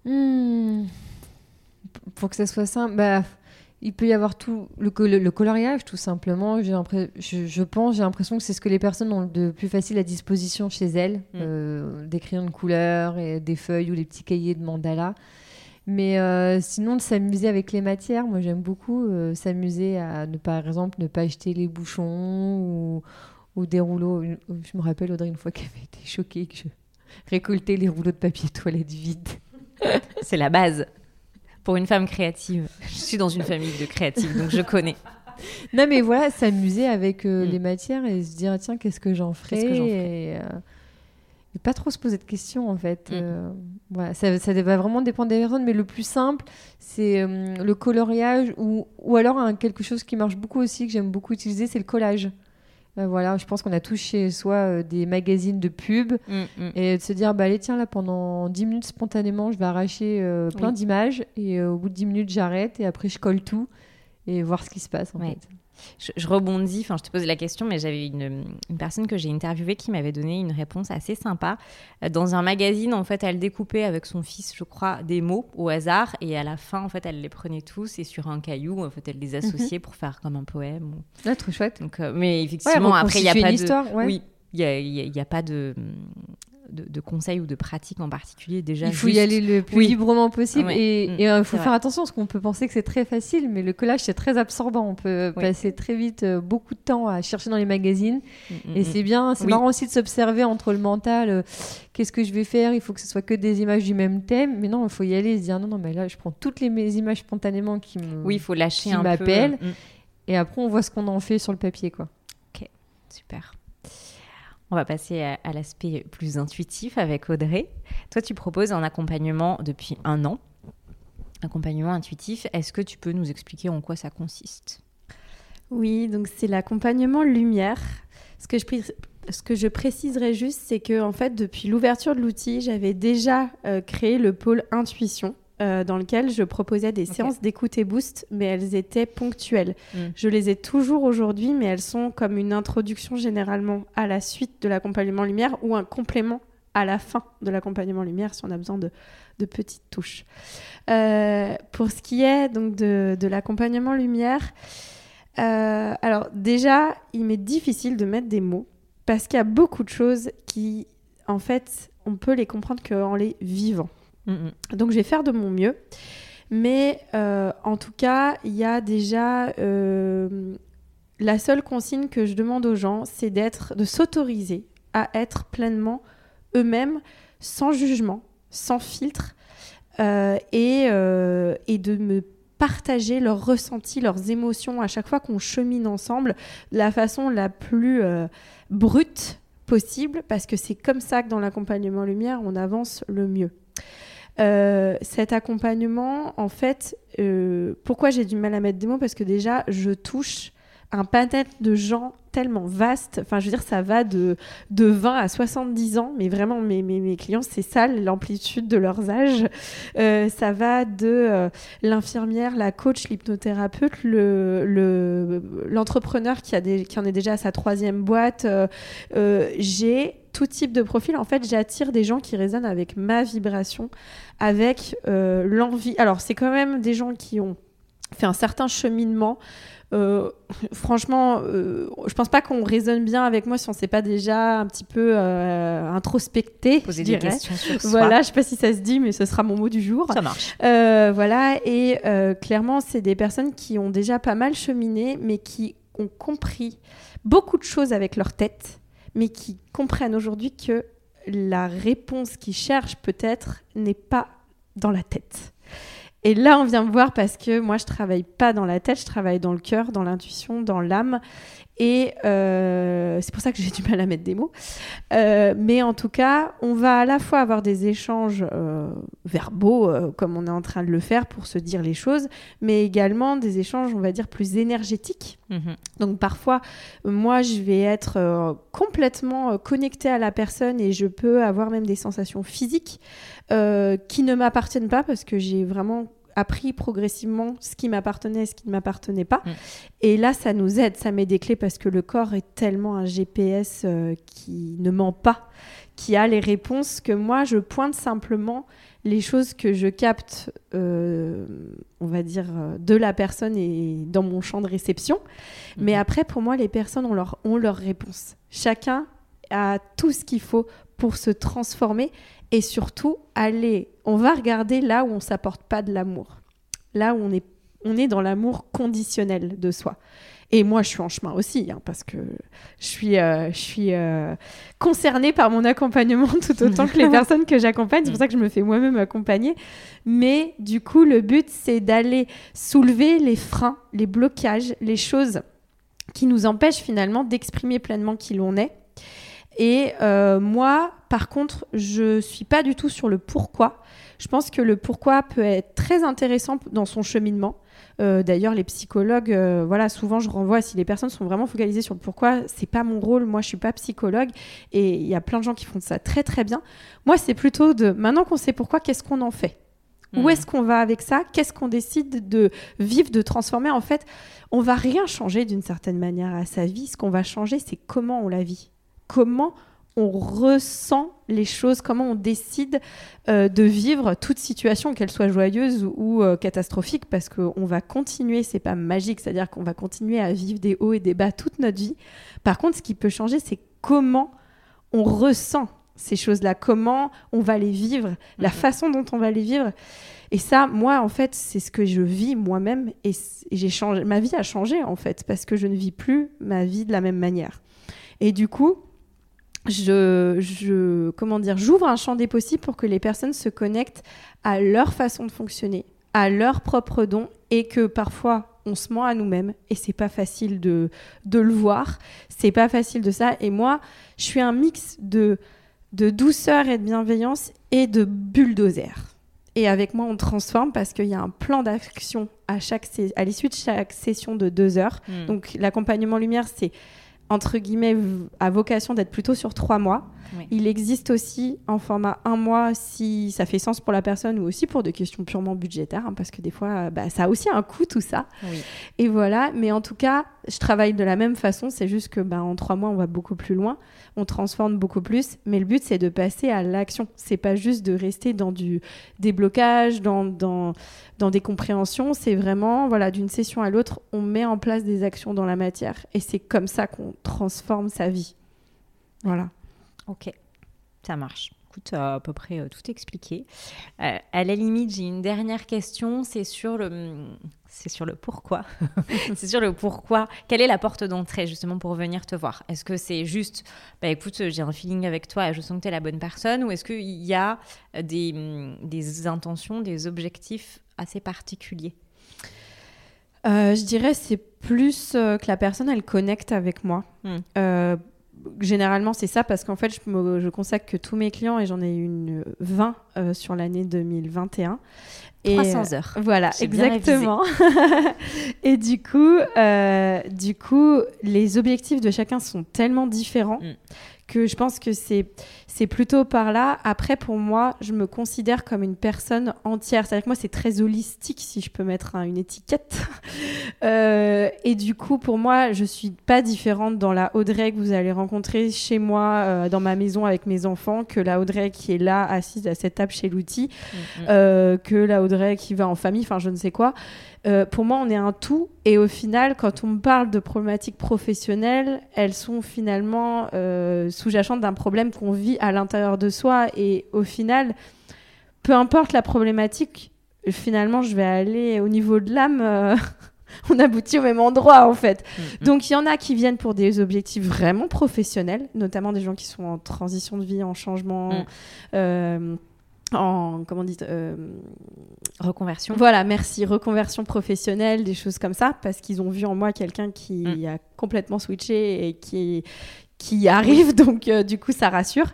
[SPEAKER 3] Hmm. Pour que ça soit simple, bah, il peut y avoir tout le, le- le coloriage, tout simplement. Je, je pense, j'ai l'impression que c'est ce que les personnes ont de plus facile à disposition chez elles, euh, des crayons de couleur et des feuilles ou les petits cahiers de mandala. Mais euh, sinon, de s'amuser avec les matières, moi j'aime beaucoup euh, s'amuser à, ne, par exemple, ne pas acheter les bouchons ou, ou des rouleaux. Je me rappelle Audrey une fois qu'elle avait été choquée que je récoltais les rouleaux de papier toilette vides.
[SPEAKER 1] C'est la base pour une femme créative. Je suis dans une famille de créatives, donc je connais.
[SPEAKER 3] Non, mais voilà, s'amuser avec euh,
[SPEAKER 1] Mm.
[SPEAKER 3] les matières et se dire, tiens, qu'est-ce que j'en ferai
[SPEAKER 1] Qu'est-ce que j'en
[SPEAKER 3] et, euh, et pas trop se poser de questions, en fait.
[SPEAKER 1] Mm.
[SPEAKER 3] Euh, voilà, ça, ça va vraiment dépendre des personnes, mais le plus simple, c'est le coloriage ou, ou alors un- quelque chose qui marche beaucoup aussi, que j'aime beaucoup utiliser, c'est le collage. Euh, voilà, je pense qu'on a tous chez soi euh, des magazines de pub
[SPEAKER 1] Mm, mm.
[SPEAKER 3] et de se dire, bah allez, tiens, là, pendant 10 minutes, spontanément, je vais arracher euh, plein
[SPEAKER 1] Oui.
[SPEAKER 3] d'images et euh, au bout de 10 minutes, j'arrête et après, je colle tout et voir ce qui se passe, en
[SPEAKER 1] Ouais.
[SPEAKER 3] fait.
[SPEAKER 1] Je, je rebondis, enfin je te pose la question, mais j'avais une, une personne que j'ai interviewée qui m'avait donné une réponse assez sympa. Euh, Dans un magazine, en fait, elle découpait avec son fils, je crois, des mots au hasard, et à la fin, en fait, elle les prenait tous et sur un caillou, en fait, elle les associait pour faire comme un poème. ou-
[SPEAKER 3] Ah, trop chouette.
[SPEAKER 1] Donc, euh, mais
[SPEAKER 3] Ouais,
[SPEAKER 1] effectivement, après, il n'y a pas
[SPEAKER 3] une
[SPEAKER 1] de,
[SPEAKER 3] histoire, ouais.
[SPEAKER 1] oui, il y a, il y a- il y a pas de, de, de conseils ou de pratiques en particulier. Déjà,
[SPEAKER 3] Il faut y aller le plus
[SPEAKER 1] Oui.
[SPEAKER 3] librement possible et
[SPEAKER 1] Mm.
[SPEAKER 3] il faut faire
[SPEAKER 1] vrai.
[SPEAKER 3] attention parce qu'on peut penser que c'est très facile, mais le collage c'est très absorbant. On peut
[SPEAKER 1] Oui.
[SPEAKER 3] passer très vite euh, beaucoup de temps à chercher dans les magazines
[SPEAKER 1] Mm, mm,
[SPEAKER 3] et c'est bien, c'est marrant aussi de s'observer entre le mental. euh, Qu'est-ce que je vais faire Il faut que ce soit que des images du même thème, mais non, il faut y aller et se dire non, non, mais là je prends toutes les mes images spontanément qui me.
[SPEAKER 1] Oui, il faut lâcher
[SPEAKER 3] qui
[SPEAKER 1] un peu.
[SPEAKER 3] Et après on voit ce qu'on en fait sur le papier quoi.
[SPEAKER 1] Super. On va passer à, l'aspect plus intuitif avec Audrey. Toi, tu proposes un accompagnement depuis un an. Accompagnement intuitif. Est-ce que tu peux nous expliquer en quoi ça consiste?
[SPEAKER 2] Oui, donc c'est l'accompagnement lumière. Ce que je, ce préciserai juste, c'est que en fait, depuis l'ouverture de l'outil, j'avais déjà euh, créé le pôle intuition. Euh, dans lequel je proposais des séances d'écoute et boost, mais elles étaient ponctuelles.
[SPEAKER 1] Mm.
[SPEAKER 2] Je les ai toujours aujourd'hui, mais elles sont comme une introduction généralement à la suite de l'accompagnement lumière ou un complément à la fin de l'accompagnement lumière si on a besoin de, de petites touches. Euh, pour ce qui est donc de, de l'accompagnement lumière, euh, alors déjà, il m'est difficile de mettre des mots parce qu'il y a beaucoup de choses qui, en fait, on peut les comprendre qu'en les vivant. Donc je vais faire de mon mieux. Mais euh, en tout cas, il y a déjà euh, la seule consigne que je demande aux gens, c'est de s'autoriser à être pleinement eux-mêmes, sans jugement, sans filtre, euh, et, et de me partager leurs ressentis, leurs émotions à chaque fois qu'on chemine ensemble de la façon la plus brute possible, parce que c'est comme ça que dans l'accompagnement lumière, on avance le mieux. Euh, cet accompagnement, en fait, euh, pourquoi j'ai du mal à mettre des mots? Parce que déjà, je touche un panel de gens tellement vaste. Enfin, je veux dire, ça va de, de 20 à 70 ans, mais vraiment, mes, mes, clients, c'est ça l'amplitude de leurs âges. Euh, ça va de euh, l'infirmière, la coach, l'hypnothérapeute, le, le, l'entrepreneur qui, a qui en est déjà à sa troisième boîte. Euh, j'ai tout type de profil. En fait, j'attire des gens qui résonnent avec ma vibration, avec l'envie. Alors, c'est quand même des gens qui ont fait un certain cheminement. Euh, franchement, euh, je pense pas qu'on résonne bien avec moi si on s'est pas déjà un petit peu euh, introspecté.
[SPEAKER 1] Poser des questions sur soi.
[SPEAKER 2] Voilà, je sais pas si ça se dit, mais ce sera mon mot du jour.
[SPEAKER 1] Ça marche.
[SPEAKER 2] Euh, voilà, et clairement, c'est des personnes qui ont déjà pas mal cheminé, mais qui ont compris beaucoup de choses avec leur tête, mais qui comprennent aujourd'hui que la réponse qu'ils cherchent peut-être n'est pas dans la tête. Et là, on vient me voir parce que moi, je travaille pas dans la tête, je travaille dans le cœur, dans l'intuition, dans l'âme. Et euh, c'est pour ça que j'ai du mal à mettre des mots. Euh, mais en tout cas, on va à la fois avoir des échanges euh, verbaux, comme on est en train de le faire pour se dire les choses, mais également des échanges, on va dire, plus énergétiques. Mhm. Donc parfois, moi, je vais être complètement connectée à la personne et je peux avoir même des sensations physiques qui ne m'appartiennent pas parce que j'ai vraiment appris progressivement ce qui m'appartenait et ce qui ne m'appartenait pas. Mm. Et là, ça nous aide, ça met des clés parce que le corps est tellement un GPS euh, qui ne ment pas, qui a les réponses que moi, je pointe simplement les choses que je capte, euh, on va dire, euh, de la personne et dans mon champ de réception. Mm-hmm. Mais après, pour moi, les personnes ont leur, ont leur réponse. Chacun a tout ce qu'il faut pour se transformer et surtout aller, on va regarder là où on s'apporte pas de l'amour, là où on est, on est dans l'amour conditionnel de soi. Et moi, je suis en chemin aussi, hein, parce que je suis, euh, je suis euh, concernée par mon accompagnement tout autant que les personnes que j'accompagne. C'est pour ça que je me fais moi-même accompagner. Mais du coup, le but, c'est d'aller soulever les freins, les blocages, les choses qui nous empêchent finalement d'exprimer pleinement qui l'on est et euh, moi, par contre, je suis pas du tout sur le pourquoi. Je pense que le pourquoi peut être très intéressant dans son cheminement. Euh, d'ailleurs, les psychologues, euh, voilà, souvent je renvoie si les personnes sont vraiment focalisées sur le pourquoi, c'est pas mon rôle. Moi, je suis pas psychologue et il y a plein de gens qui font ça très très bien. Moi, c'est plutôt de maintenant qu'on sait pourquoi, qu'est-ce qu'on en fait? Où hmm. est-ce qu'on va avec ça? Qu'est-ce qu'on décide de vivre, de transformer? En fait, on va rien changer d'une certaine manière à sa vie. Ce qu'on va changer, c'est comment on la vit comment on ressent les choses, comment on décide euh, de vivre toute situation, qu'elle soit joyeuse ou, euh, catastrophique, parce qu'on va continuer, c'est pas magique, c'est-à-dire qu'on va continuer à vivre des hauts et des bas toute notre vie. Par contre, ce qui peut changer, c'est comment on ressent ces choses-là, comment on va les vivre, la mhm. façon dont on va les vivre. Et ça, moi, en fait, c'est ce que je vis moi-même et, j'ai changé. Ma vie a changé en fait parce que je ne vis plus ma vie de la même manière. Et du coup, je, je, comment dire, j'ouvre un champ des possibles pour que les personnes se connectent à leur façon de fonctionner, à leurs propres dons, et que parfois on se ment à nous-mêmes et c'est pas facile de, de le voir, c'est pas facile de ça. Et moi, je suis un mix de, de douceur et de bienveillance et de bulldozer. Et avec moi, on transforme parce qu'il y a un plan d'action à, chaque à l'issue de chaque session de deux heures. Hmm. Donc l'accompagnement lumière, c'est entre guillemets, a vocation d'être plutôt sur trois mois. Il existe aussi en format un mois si ça fait sens pour la personne ou aussi pour des questions purement budgétaires, hein, parce que des fois, bah, ça a aussi un coût tout ça. Et voilà, mais en tout cas, je travaille de la même façon, c'est juste que bah, en trois mois, on va beaucoup plus loin, on transforme beaucoup plus, mais le but, c'est de passer à l'action. C'est pas juste de rester dans du déblocage, dans, dans, dans des compréhensions, c'est vraiment, voilà, d'une session à l'autre, on met en place des actions dans la matière. Et c'est comme ça qu'on transforme sa vie. Voilà.
[SPEAKER 1] Ok, ça marche. Écoute, à peu près euh, tout expliqué. Euh, à la limite, j'ai une dernière question, c'est sur le, c'est sur le pourquoi. c'est sur le pourquoi. Quelle est la porte d'entrée justement pour venir te voir? Est-ce que c'est juste, bah écoute, j'ai un feeling avec toi et je sens que tu es la bonne personne Ou est-ce qu'il y a des, des, intentions, des objectifs assez particuliers?
[SPEAKER 2] Euh, Je dirais c'est plus que la personne, elle connecte avec moi. Hmm généralement, c'est ça parce qu'en fait, je, je, consacre que tous mes clients et j'en ai une 20 euh, sur l'année 2021.
[SPEAKER 1] Et 300 heures.
[SPEAKER 2] voilà, exactement. et du coup, euh, du coup, les objectifs de chacun sont tellement différents mm que je pense que c'est c'est plutôt par là. Après, pour moi, je me considère comme une personne entière. C'est-à-dire que moi, c'est très holistique, si je peux mettre une étiquette. Euh, et du coup, pour moi, je suis pas différente dans la Audrey que vous allez rencontrer chez moi, euh, dans ma maison avec mes enfants, que la Audrey qui est là, assise à cette table chez l'outil, mm, mm. euh, que la Audrey qui va en famille, enfin, je ne sais quoi. Euh, pour moi, on est un tout. Et au final, quand on me parle de problématiques professionnelles, elles sont finalement euh, sous-jacentes d'un problème qu'on vit à l'intérieur de soi. Et au final, peu importe la problématique, finalement, je vais aller au niveau de l'âme. Euh, on aboutit au même endroit en fait.
[SPEAKER 1] Mm, mm.
[SPEAKER 2] Donc il y en a qui viennent pour des objectifs vraiment professionnels, notamment des gens qui sont en transition de vie, en changement,
[SPEAKER 1] Mm.
[SPEAKER 2] En comment dit euh,
[SPEAKER 1] Reconversion.
[SPEAKER 2] voilà, merci, reconversion professionnelle, des choses comme ça, parce qu'ils ont vu en moi quelqu'un qui
[SPEAKER 1] Mm.
[SPEAKER 2] a complètement switché et qui qui arrive, donc euh, du coup ça rassure.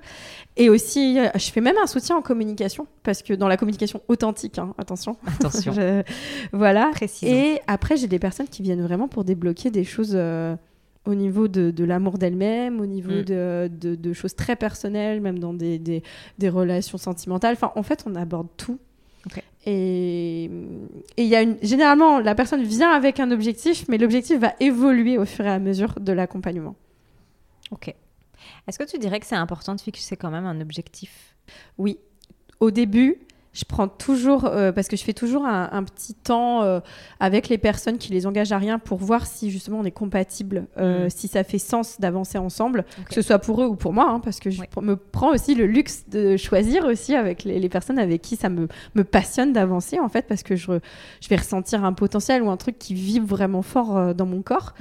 [SPEAKER 2] Et aussi, euh, je fais même un soutien en communication, parce que dans la communication authentique, hein, attention.
[SPEAKER 1] Attention.
[SPEAKER 2] Je- Voilà.
[SPEAKER 1] Précisons.
[SPEAKER 2] Et après, j'ai des personnes qui viennent vraiment pour débloquer des choses au niveau de, de l'amour d'elle-même, au niveau
[SPEAKER 1] Mm.
[SPEAKER 2] de, de- de choses très personnelles, même dans des, des- des relations sentimentales. Enfin, en fait, on aborde tout. Et il y a une, généralement, la personne vient avec un objectif, mais l'objectif va évoluer au fur et à mesure de l'accompagnement.
[SPEAKER 1] Ok. Est-ce que tu dirais que c'est important de fixer quand même un objectif?
[SPEAKER 2] Oui. Au début, je prends toujours, euh, parce que je fais toujours un, un petit temps euh, avec les personnes qui les engagent à rien pour voir si justement on est compatible, euh,
[SPEAKER 1] Mm.
[SPEAKER 2] si ça fait sens d'avancer ensemble, que ce soit pour eux ou pour moi, hein, parce que je
[SPEAKER 1] Oui.
[SPEAKER 2] me prends aussi le luxe de choisir aussi avec les, les personnes avec qui ça me, me passionne d'avancer en fait, parce que je, je vais ressentir un potentiel ou un truc qui vibre vraiment fort dans mon corps.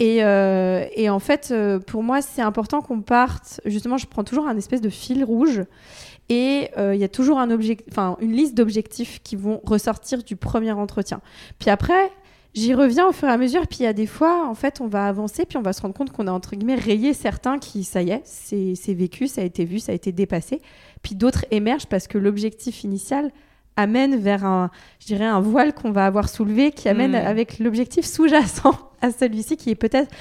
[SPEAKER 2] Et, euh, et en fait, pour moi, c'est important qu'on parte. Justement, je prends toujours un espèce de fil rouge. Et euh, il y a toujours un object... enfin, une liste d'objectifs qui vont ressortir du premier entretien. Puis après, j'y reviens au fur et à mesure. Puis il y a des fois, en fait, on va avancer. Puis on va se rendre compte qu'on a, entre guillemets, rayé certains qui, ça y est, c'est vécu, ça a été vu, ça a été dépassé. Puis d'autres émergent parce que l'objectif initial amène vers un, je dirais, un voile qu'on va avoir soulevé qui amène
[SPEAKER 1] Mm.
[SPEAKER 2] avec l'objectif sous-jacent à celui-ci qui est peut-être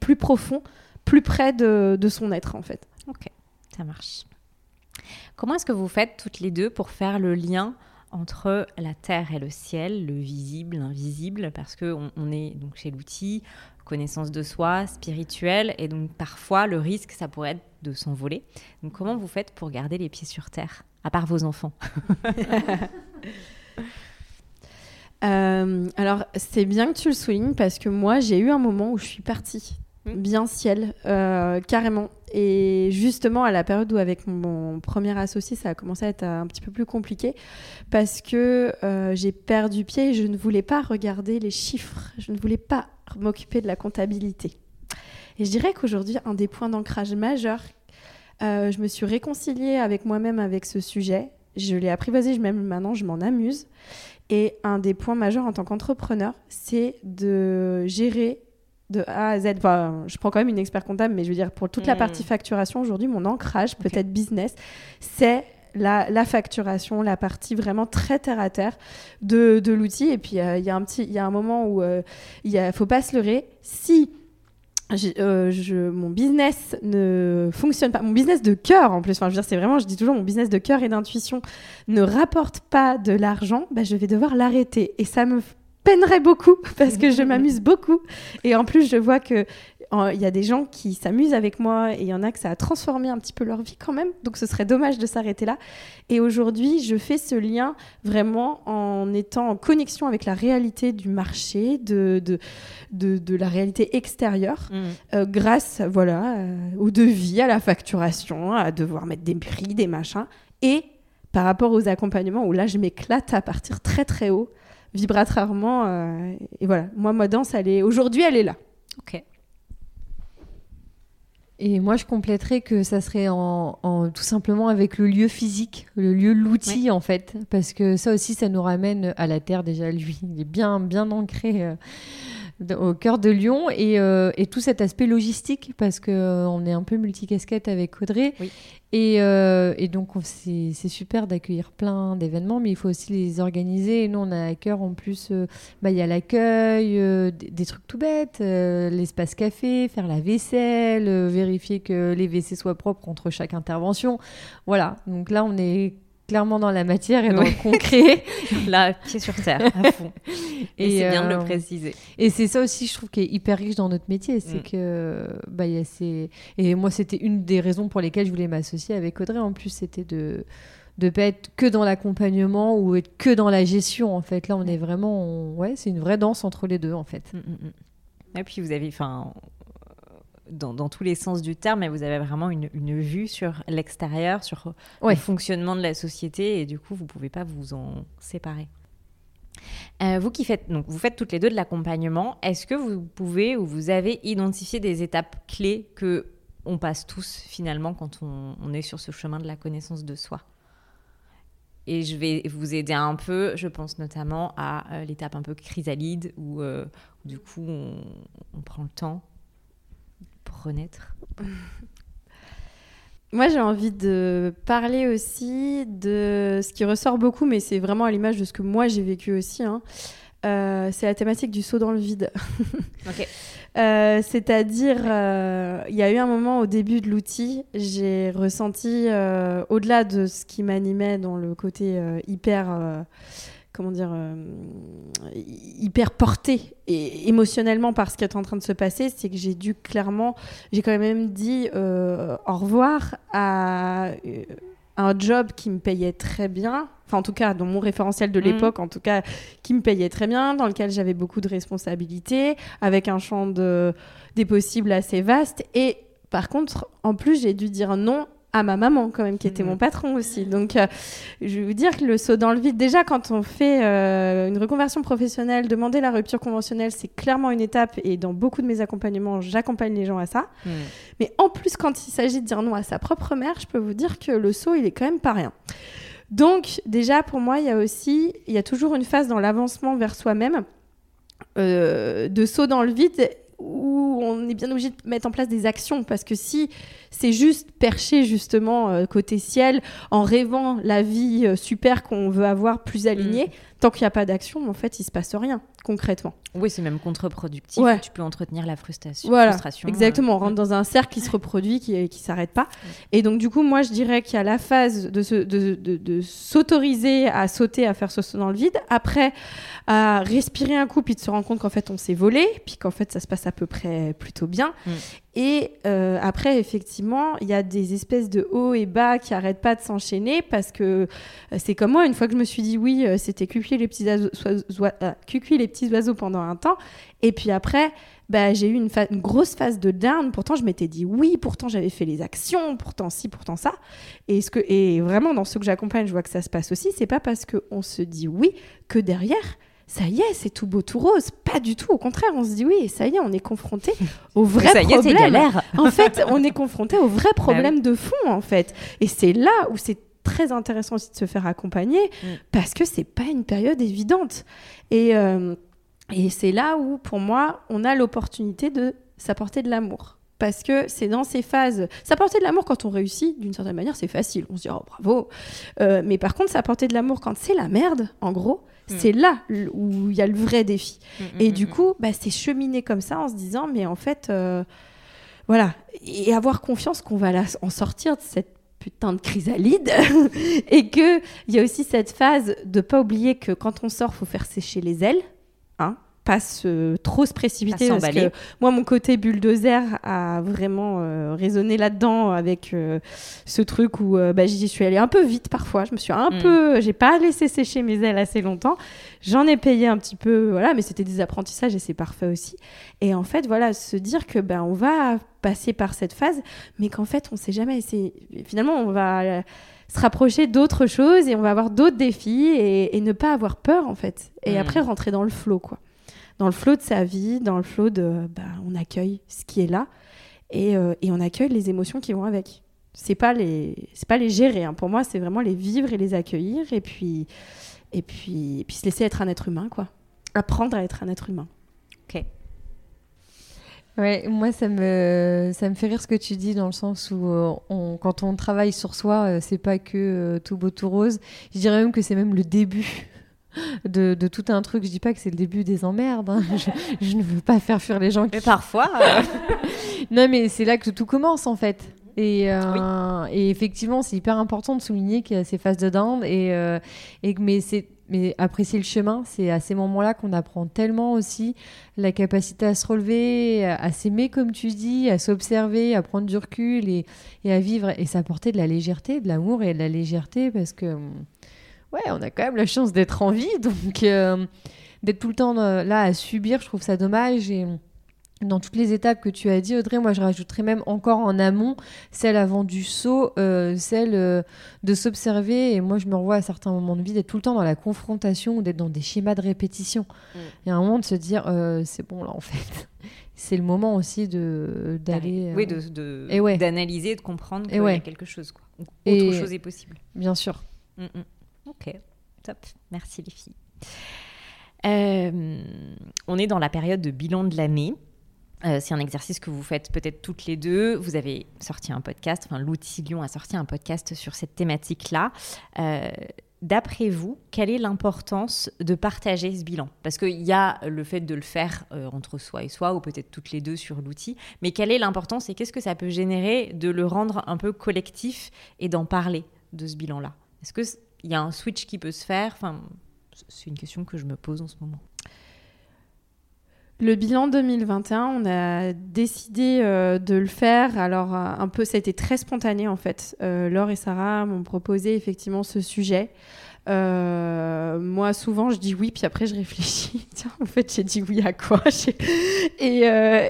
[SPEAKER 2] plus profond, plus près de, de son être en fait.
[SPEAKER 1] Ok, ça marche. Comment est-ce que vous faites toutes les deux pour faire le lien entre la terre et le ciel, le visible, l'invisible, parce que on, on est donc chez l'outil, connaissance de soi, spirituel, et donc parfois le risque, ça pourrait être de s'envoler. Donc comment vous faites pour garder les pieds sur terre, à part vos enfants?
[SPEAKER 2] Euh, alors c'est bien que tu le soulignes parce que moi j'ai eu un moment où je suis partie
[SPEAKER 1] Mm.
[SPEAKER 2] bien ciel, euh, carrément. Et justement à la période où avec mon premier associé ça a commencé à être un petit peu plus compliqué parce que euh, j'ai perdu pied et je ne voulais pas regarder les chiffres, je ne voulais pas m'occuper de la comptabilité. Et je dirais qu'aujourd'hui un des points d'ancrage majeurs, euh, je me suis réconciliée avec moi-même avec ce sujet. Je l'ai apprivoisé, je- même maintenant je m'en amuse. Et un des points majeurs en tant qu'entrepreneur, c'est de gérer de A à Z. Enfin, je prends quand même une expert comptable, mais je veux dire, pour toute la
[SPEAKER 1] Mm.
[SPEAKER 2] partie facturation, aujourd'hui, mon ancrage, peut-être business, c'est la, la facturation, la partie vraiment très terre à terre de, de l'outil. Et puis, euh, il y a un petit, y a un moment où euh, il ne faut pas se leurrer. Si euh, je, mon business ne fonctionne pas, mon business de cœur en plus, enfin, je veux dire, c'est vraiment, je dis toujours, mon business de cœur et d'intuition ne rapporte pas de l'argent, bah, je vais devoir l'arrêter. Et ça me peinerait beaucoup parce que je m'amuse beaucoup. Et en plus, je vois que il y a des gens qui s'amusent avec moi et il y en a que ça a transformé un petit peu leur vie quand même. Donc ce serait dommage de s'arrêter là. Et aujourd'hui, je fais ce lien vraiment en étant en connexion avec la réalité du marché, de, de, de, de la réalité extérieure, euh, grâce voilà, euh, au devis, à la facturation, à devoir mettre des prix, des machins. Et par rapport aux accompagnements, où là, je m'éclate à partir très très haut, vibratoirement. euh, et voilà, moi, ma danse, elle est aujourd'hui, elle est là.
[SPEAKER 1] Ok.
[SPEAKER 3] Et moi, je compléterais que ça serait en, en- tout simplement avec le lieu physique, le lieu, l'outil en fait, parce que ça aussi, ça nous ramène à la terre déjà. Lui, il est bien, bien ancré euh, au cœur de Lyon et, euh, et tout cet aspect logistique, parce que euh, on est un peu multicasquette avec Audrey.
[SPEAKER 1] Oui.
[SPEAKER 3] Et, euh, et donc, on- c'est super d'accueillir plein d'événements, mais il faut aussi les organiser. Et nous, on a à cœur en plus, euh, bah, il y a l'accueil, des, des trucs tout bêtes, l'espace café, faire la vaisselle, vérifier que les WC soient propres entre chaque intervention. Voilà, donc là, on est clairement dans la matière et dans
[SPEAKER 1] Oui.
[SPEAKER 3] le concret.
[SPEAKER 1] Là, pied sur terre, à fond. Et,
[SPEAKER 3] Et,
[SPEAKER 1] c'est bien de
[SPEAKER 3] euh,
[SPEAKER 1] le préciser.
[SPEAKER 3] Et c'est ça aussi, je trouve, qui est hyper riche dans notre métier. C'est
[SPEAKER 1] Mm.
[SPEAKER 3] que, bah, il y a ces... Et moi, c'était une des raisons pour lesquelles je voulais m'associer avec Audrey. En plus, c'était de de pas être que dans l'accompagnement ou être que dans la gestion en fait là on est vraiment on- ouais c'est une vraie danse entre les deux en fait
[SPEAKER 1] Mm, mm. Et puis vous avez, enfin, euh, dans, dans tous les sens du terme, mais vous avez vraiment une, une vue sur l'extérieur, sur
[SPEAKER 3] Ouais.
[SPEAKER 1] le fonctionnement de la société, et du coup, vous pouvez pas vous en séparer. Euh, vous qui faites, donc vous faites toutes les deux de l'accompagnement, est-ce que vous pouvez ou vous avez identifié des étapes clés que on passe tous finalement quand on, on est sur ce chemin de la connaissance de soi? Et je vais vous aider un peu, je pense notamment à euh, l'étape un peu chrysalide où, euh, du coup on, on prend le temps pour renaître.
[SPEAKER 2] Moi, j'ai envie de parler aussi de ce qui ressort beaucoup, mais c'est vraiment à l'image de ce que moi j'ai vécu aussi. hein. Euh, c'est la thématique du saut dans le vide. Euh, C'est-à-dire, euh, il y a eu un moment au début de l'outil, j'ai ressenti, au-delà de ce qui m'animait dans le côté hyper, comment dire, euh, hyper porté et émotionnellement par ce qui est en train de se passer, c'est que j'ai dû clairement, j'ai quand même dit euh, au revoir à euh, un job qui me payait très bien, enfin en tout cas dans mon référentiel de
[SPEAKER 1] Mhm.
[SPEAKER 2] l'époque, en tout cas qui me payait très bien, dans lequel j'avais beaucoup de responsabilités, avec un champ de, des possibles assez vaste. Et par contre, en plus, j'ai dû dire non à ma maman quand même, qui était
[SPEAKER 1] Mhm.
[SPEAKER 2] mon patron aussi. Donc, euh, je vais vous dire que le saut dans le vide, déjà quand on fait euh, une reconversion professionnelle, demander la rupture conventionnelle, c'est clairement une étape. Et dans beaucoup de mes accompagnements, j'accompagne les gens à ça.
[SPEAKER 1] Hmm.
[SPEAKER 2] Mais en plus, quand il s'agit de dire non à sa propre mère, je peux vous dire que le saut, il est quand même pas rien. Donc, déjà, pour moi, il y a aussi, il y a toujours une phase dans l'avancement vers soi-même, euh, de saut dans le vide, où on est bien obligé de mettre en place des actions. Parce que si c'est juste percher, justement, euh, côté ciel, en rêvant la vie euh, super qu'on veut avoir, plus alignée, tant qu'il n'y a pas d'action, en fait, il se passe rien, concrètement.
[SPEAKER 1] Oui, c'est même contre-productif.
[SPEAKER 2] Ouais.
[SPEAKER 1] Tu peux entretenir la frustration.
[SPEAKER 2] Voilà,
[SPEAKER 1] frustration
[SPEAKER 2] Exactement, on
[SPEAKER 1] euh,
[SPEAKER 2] rentre dans un cercle qui se reproduit, qui qui s'arrête pas. Et donc du coup, moi, je dirais qu'il y a la phase de, se- de, de- de s'autoriser à sauter, à faire ce saut dans le vide. Après, à respirer un coup, puis de se rendre compte qu'en fait, on s'est volé, puis qu'en fait, ça se passe à peu près plutôt bien.
[SPEAKER 1] Mm.
[SPEAKER 2] Et euh, après, effectivement, il y a des espèces de hauts et bas qui arrêtent pas de s'enchaîner parce que euh, c'est comme moi, une fois que je me suis dit oui, euh, c'était cucuit les petits oiseaux, les petits oiseaux pendant un temps. Et puis après, bah, j'ai eu une grosse phase de down. Pourtant, je m'étais dit oui, pourtant j'avais fait les actions, pourtant ci, pourtant ça. Et, ce que, et vraiment, dans ceux que j'accompagne, je vois que ça se passe aussi. C'est pas parce qu'on se dit oui que derrière, ça y est, c'est tout beau, tout rose. Pas du tout. Au contraire, on se dit oui, et ça y est, on est confronté au vrai
[SPEAKER 1] ça y est,
[SPEAKER 2] problème.
[SPEAKER 1] galère.
[SPEAKER 2] En fait, on est confronté au vrai problème de fond, en fait. Et c'est là où c'est très intéressant aussi de se faire accompagner
[SPEAKER 1] Mm.
[SPEAKER 2] parce que c'est pas une période évidente. Et, euh, et c'est là où, pour moi, on a l'opportunité de s'apporter de l'amour. Parce que c'est dans ces phases. S'apporter de l'amour quand on réussit, d'une certaine manière, c'est facile. On se dit, oh bravo. Euh, mais par contre, s'apporter de l'amour quand c'est la merde, en gros,
[SPEAKER 1] Mm.
[SPEAKER 2] c'est là où il y a le vrai défi.
[SPEAKER 1] Mm,
[SPEAKER 2] Et
[SPEAKER 1] mm,
[SPEAKER 2] du
[SPEAKER 1] mm,
[SPEAKER 2] coup, bah, c'est cheminer comme ça en se disant, mais en fait, euh, voilà, et avoir confiance qu'on va la- en sortir de cette putain de chrysalide et que il y a aussi cette phase de pas oublier que quand on sort, faut faire sécher les ailes, pas se, trop se précipiter parce que moi mon côté bulldozer a vraiment euh, résonné là-dedans avec euh, ce truc où euh, bah, j'y suis allée un peu vite parfois, je me suis un
[SPEAKER 1] Mm.
[SPEAKER 2] peu j'ai pas laissé sécher mes ailes assez longtemps. J'en ai payé un petit peu voilà, mais c'était des apprentissages et c'est parfait aussi. Et en fait, voilà, se dire que ben on va passer par cette phase, mais qu'en fait, on sait jamais. Finalement, on va euh, se rapprocher d'autres choses et on va avoir d'autres défis et, et ne pas avoir peur en fait. Et
[SPEAKER 1] Mm.
[SPEAKER 2] après, rentrer dans le flot, quoi. Dans le flot de sa vie, dans le flot de, ben, on accueille ce qui est là et, euh, et on accueille les émotions qui vont avec. C'est pas les, c'est pas les gérer. hein. Pour moi, c'est vraiment les vivre et les accueillir et puis, et puis, puis se laisser être un être humain, quoi. Apprendre à être un être humain.
[SPEAKER 3] Ouais, moi ça me ça me fait rire ce que tu dis dans le sens où euh, quand on travaille sur soi, euh, c'est pas que euh, tout beau tout rose. Je dirais même que c'est même le début de, de tout un truc. Je dis pas que c'est le début des emmerdes. hein. Je, je ne veux pas faire fuir les gens. Qui...
[SPEAKER 1] Mais parfois, euh,
[SPEAKER 3] Non, mais c'est là que tout commence en fait. Et, euh, et effectivement, c'est hyper important de souligner qu'il y a ces phases de down et, euh, et mais c'est mais apprécier le chemin, c'est à ces moments-là qu'on apprend tellement aussi la capacité à se relever, à, à s'aimer comme tu dis, à s'observer, à prendre du recul et, et à vivre et s'apporter de la légèreté, de l'amour et de la légèreté parce que ouais, on a quand même la chance d'être en vie, donc euh, d'être tout le temps euh, là à subir, je trouve ça dommage et dans toutes les étapes que tu as dit, Audrey, moi je rajouterais même encore en amont celle avant du saut, euh, celle euh, de s'observer. Et moi je me revois à certains moments de vie d'être tout le temps dans la confrontation ou d'être dans des schémas de répétition. Mm. Il y a un moment de se dire euh, c'est bon là en fait. c'est le moment aussi de d'aller.
[SPEAKER 1] Oui, de, d'analyser, de comprendre qu'il y a quelque chose. Quoi. Autre chose est possible.
[SPEAKER 3] Bien sûr.
[SPEAKER 1] Mm, mm. Ok, top. Merci les filles. on est dans la période de bilan de l'année. Euh, c'est un exercice que vous faites peut-être toutes les deux. Vous avez sorti un podcast, enfin l'outil Lyon a sorti un podcast sur cette thématique-là. Euh, d'après vous, quelle est l'importance de partager ce bilan? Parce qu'il y a le fait de le faire euh, entre soi et soi, ou peut-être toutes les deux sur l'outil, mais quelle est l'importance et qu'est-ce que ça peut générer de le rendre un peu collectif et d'en parler de ce bilan-là? Est-ce qu'il y a un switch qui peut se faire enfin, C'est une question que je me pose en ce moment.
[SPEAKER 2] Le bilan 2021, on a décidé euh, de le faire. Alors, euh, un peu, ça a été très spontané en fait. Euh, Laure et Sarah m'ont proposé effectivement ce sujet. moi, souvent, je dis oui, puis après, je réfléchis. En fait, j'ai dit oui à quoi? Et,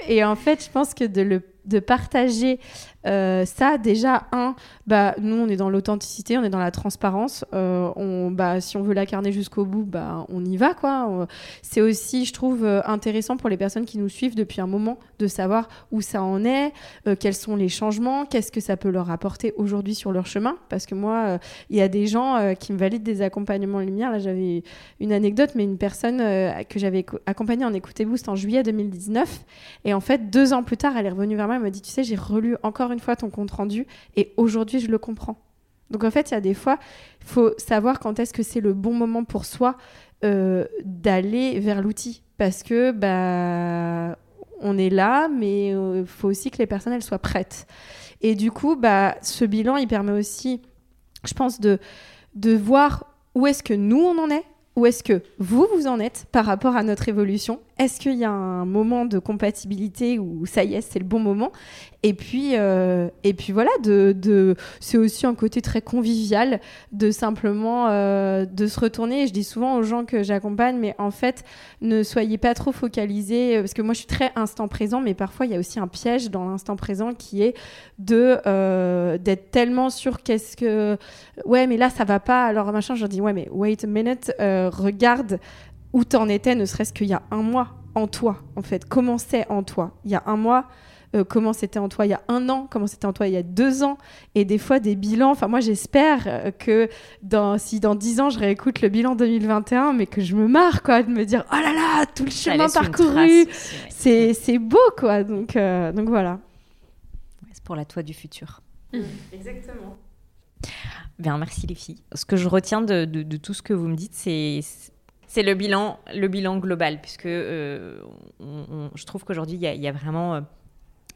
[SPEAKER 2] et, en fait, je pense que de le de partager euh, ça, déjà, un, bah, nous, on est dans l'authenticité, on est dans la transparence. Euh, bah, si on veut l'incarner jusqu'au bout, bah, on y va. quoi. C'est aussi, je trouve, euh, intéressant pour les personnes qui nous suivent depuis un moment de savoir où ça en est, quels sont les changements, qu'est-ce que ça peut leur apporter aujourd'hui sur leur chemin. Parce que moi, il y a des gens qui me valident des accompagnements lumière. Là, j'avais une anecdote, mais une personne que j'avais accompagnée en écoutez Boost en juillet 2019. Et en fait, deux ans plus tard, elle est revenue vers moi elle m'a dit, tu sais, j'ai relu encore une fois ton compte rendu et aujourd'hui, je le comprends. Donc en fait, il y a des fois, il faut savoir quand est-ce que c'est le bon moment pour soi euh, d'aller vers l'outil. Parce que bah, on est là, mais il euh, faut aussi que les personnes elles soient prêtes. Et du coup, bah, ce bilan, il permet aussi, je pense, de, de voir où est-ce que nous, on en est, où est-ce que vous, vous en êtes par rapport à notre évolution Est-ce qu'il y a un moment de compatibilité où ça y est, c'est le bon moment? Et puis, euh, et puis voilà, c'est aussi un côté très convivial de simplement euh, de se retourner. je dis souvent aux gens que j'accompagne, mais en fait, ne soyez pas trop focalisés, parce que moi je suis très instant présent, mais parfois il y a aussi un piège dans l'instant présent qui est de euh, d'être tellement sûr qu'est-ce que ouais, mais là ça va pas, alors machin. Je leur dis ouais, mais wait a minute, regarde où t'en étais, ne serait-ce qu'il y a un mois en toi, en fait. Comment c'est en toi? Il y a un mois, euh, comment c'était en toi? Il y a un an, comment c'était en toi? Il y a deux ans, et des fois des bilans. Enfin, moi, j'espère euh, que dans, si dans dix ans, je réécoute le bilan 2021, mais que je me marre, quoi, de me dire, oh là là, tout le chemin parcouru, c'est beau, quoi. Donc, euh, donc voilà.
[SPEAKER 1] C'est pour la toi du futur.
[SPEAKER 2] Mmh. Exactement.
[SPEAKER 1] Bien, merci les filles. Ce que je retiens de, de, tout ce que vous me dites, c'est c'est le bilan, le bilan global, puisque je trouve qu'aujourd'hui, il y, a vraiment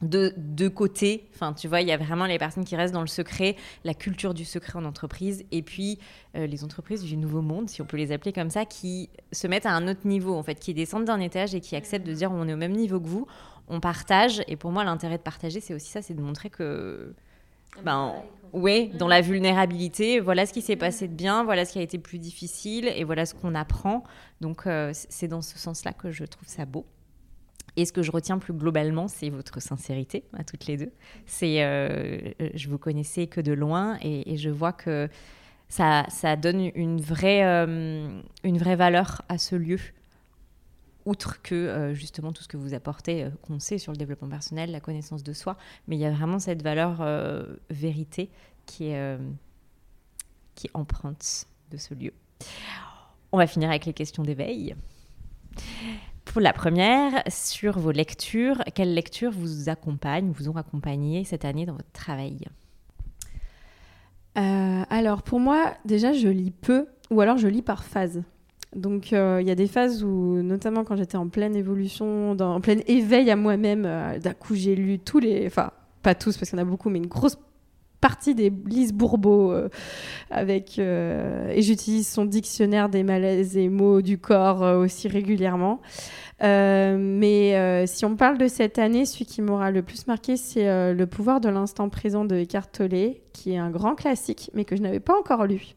[SPEAKER 1] de deux côtés. Enfin, tu vois, il y a vraiment les personnes qui restent dans le secret, la culture du secret en entreprise, et puis euh, les entreprises du nouveau monde, si on peut les appeler comme ça, qui se mettent à un autre niveau, en fait, qui descendent d'un étage et qui acceptent de dire on est au même niveau que vous, on partage. Et pour moi, l'intérêt de partager, c'est aussi ça, c'est de montrer que, ben, oui, dans la vulnérabilité, voilà ce qui s'est passé de bien, voilà ce qui a été plus difficile, et voilà ce qu'on apprend. Donc, euh, c'est dans ce sens-là que je trouve ça beau. Et ce que je retiens plus globalement, c'est votre sincérité à toutes les deux. C'est, euh, je vous connaissais que de loin et, je vois que ça, ça donne une vraie, euh, une vraie valeur à ce lieu, outre que euh, justement tout ce que vous apportez, qu'on sait sur le développement personnel, la connaissance de soi, mais il y a vraiment cette valeur vérité qui est qui emprunte de ce lieu. On va finir avec les questions d'éveil. Pour la première, sur vos lectures, quelles lectures vous accompagnent, vous ont accompagné cette année dans votre travail?
[SPEAKER 2] Euh, Alors pour moi, déjà, je lis peu ou alors je lis par phase. Donc euh, il y a des phases où, notamment quand j'étais en pleine évolution, en plein éveil à moi-même, euh, d'un coup j'ai lu tous les, enfin pas tous parce qu'il y en a beaucoup, mais une grosse partie des Lise Bourbeau avec et j'utilise son dictionnaire des malaises et mots du corps aussi régulièrement. Euh, mais euh, si on parle de cette année, celui qui m'aura le plus marqué, c'est euh, Le pouvoir de l'instant présent de Eckhart Tolle, qui est un grand classique, mais que je n'avais pas encore lu,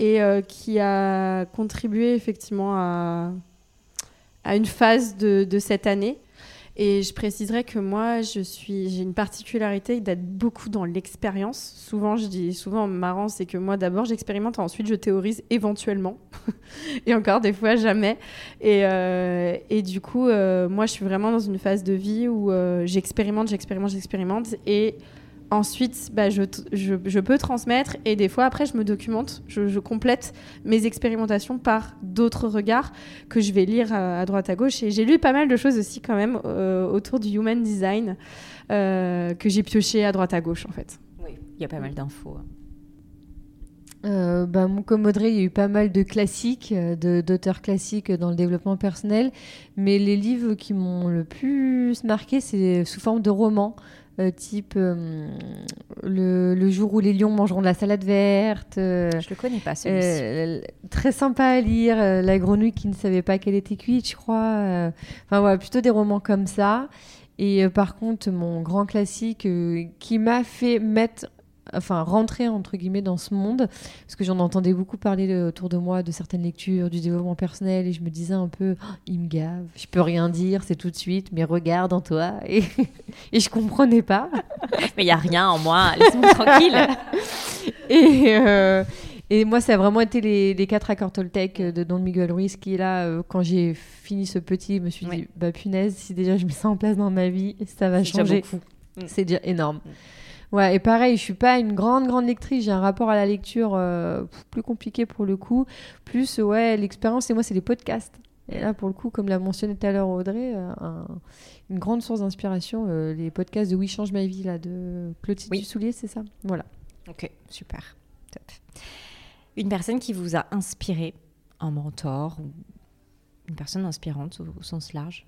[SPEAKER 2] et qui a contribué effectivement à, une phase de, cette année. Et je préciserai que moi, je suis, j'ai une particularité d'être beaucoup dans l'expérience. Souvent, je dis, souvent marrant, c'est que moi, d'abord, j'expérimente, ensuite, je théorise éventuellement. et encore des fois, jamais. Et, euh, du coup, euh, moi, je suis vraiment dans une phase de vie où euh, j'expérimente, j'expérimente, j'expérimente. Et Ensuite, bah, je, je, je, peux transmettre et des fois, après, je me documente, je, je complète mes expérimentations par d'autres regards que je vais lire à, à droite à gauche. Et j'ai lu pas mal de choses aussi quand même euh, autour du human design euh, que j'ai pioché à droite à gauche en fait.
[SPEAKER 1] Oui, il y a pas mal d'infos. hein.
[SPEAKER 3] Euh, bah, mon- comme Audrey, il y a eu pas mal de classiques, euh, de- d'auteurs classiques dans le développement personnel, mais les livres qui m'ont le plus marqué, c'est sous forme de romans, euh, type euh, le, le jour où les lions mangeront de la salade verte. euh,
[SPEAKER 1] Je le connais pas celui-ci.
[SPEAKER 3] très sympa à lire, La grenouille qui ne savait pas qu'elle était cuite, je crois. Enfin voilà, plutôt des romans comme ça. Et par contre, mon grand classique qui m'a fait mettre, enfin rentrer entre guillemets dans ce monde, parce que j'en entendais beaucoup parler autour de moi de certaines lectures, du développement personnel, et je me disais un peu, Oh, il me gave, je peux rien dire, c'est tout de suite, mais regarde en toi. Et, et je comprenais pas.
[SPEAKER 1] Mais il y a rien en moi, laisse-moi tranquille.
[SPEAKER 3] Et, euh, et moi, ça a vraiment été les, les quatre accords Toltec euh, de Don Miguel Ruiz qui, là, euh, quand j'ai fini ce petit, je me suis
[SPEAKER 1] Oui.
[SPEAKER 3] dit, bah punaise, si déjà je mets ça en place dans ma vie, ça va changer.
[SPEAKER 1] Mm.
[SPEAKER 3] C'est déjà énorme. Ouais, et pareil, je suis pas une grande, grande lectrice. J'ai un rapport à la lecture euh, plus compliqué pour le coup. Plus, ouais, l'expérience, et moi, c'est les podcasts. Et là, pour le coup, comme l'a mentionné tout à l'heure Audrey, euh, un- une grande source d'inspiration, euh, les podcasts de Oui, change ma vie, là, de Clotilde
[SPEAKER 1] Oui.
[SPEAKER 3] Dussoulier, c'est ça? Voilà.
[SPEAKER 1] Ok, super. Top. Une personne qui vous a inspiré, un mentor ou une personne inspirante au, au sens large?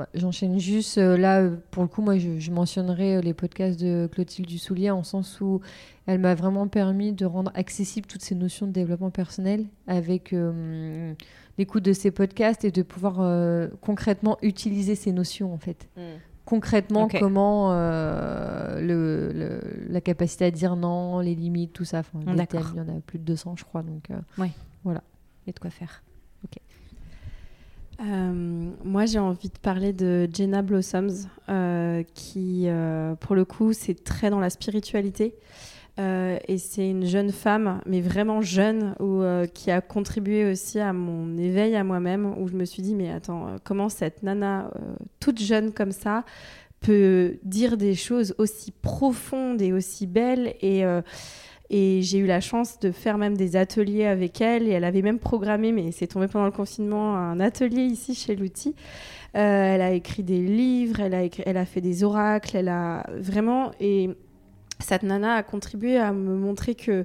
[SPEAKER 3] Ouais, J'enchaîne juste euh, là, euh, pour le coup, moi je, je mentionnerai euh, les podcasts de Clotilde Dussoulier en sens où elle m'a vraiment permis de rendre accessible toutes ces notions de développement personnel avec euh, l'écoute de ces podcasts et de pouvoir euh, concrètement utiliser ces notions en fait. Concrètement,
[SPEAKER 1] Ok.
[SPEAKER 3] comment le, le- la capacité à dire non, les limites, tout ça. Enfin, les
[SPEAKER 1] D'accord.
[SPEAKER 3] thèmes, il y en a plus de 200, je crois. Donc, euh,
[SPEAKER 1] Il y a de quoi faire.
[SPEAKER 2] Euh, moi, j'ai envie de parler de Jenna Blossoms, euh, qui, euh, pour le coup, c'est très dans la spiritualité. Et c'est une jeune femme, mais vraiment jeune, où, qui a contribué aussi à mon éveil à moi-même, où je me suis dit, mais attends, comment cette nana, toute jeune comme ça, peut dire des choses aussi profondes et aussi belles et et j'ai eu la chance de faire même des ateliers avec elle. Et elle avait même programmé, mais c'est tombé pendant le confinement, un atelier ici chez l'outil. Euh, elle a écrit des livres, elle a, écrit- elle a fait des oracles, elle a vraiment. Et cette nana a contribué à me montrer que.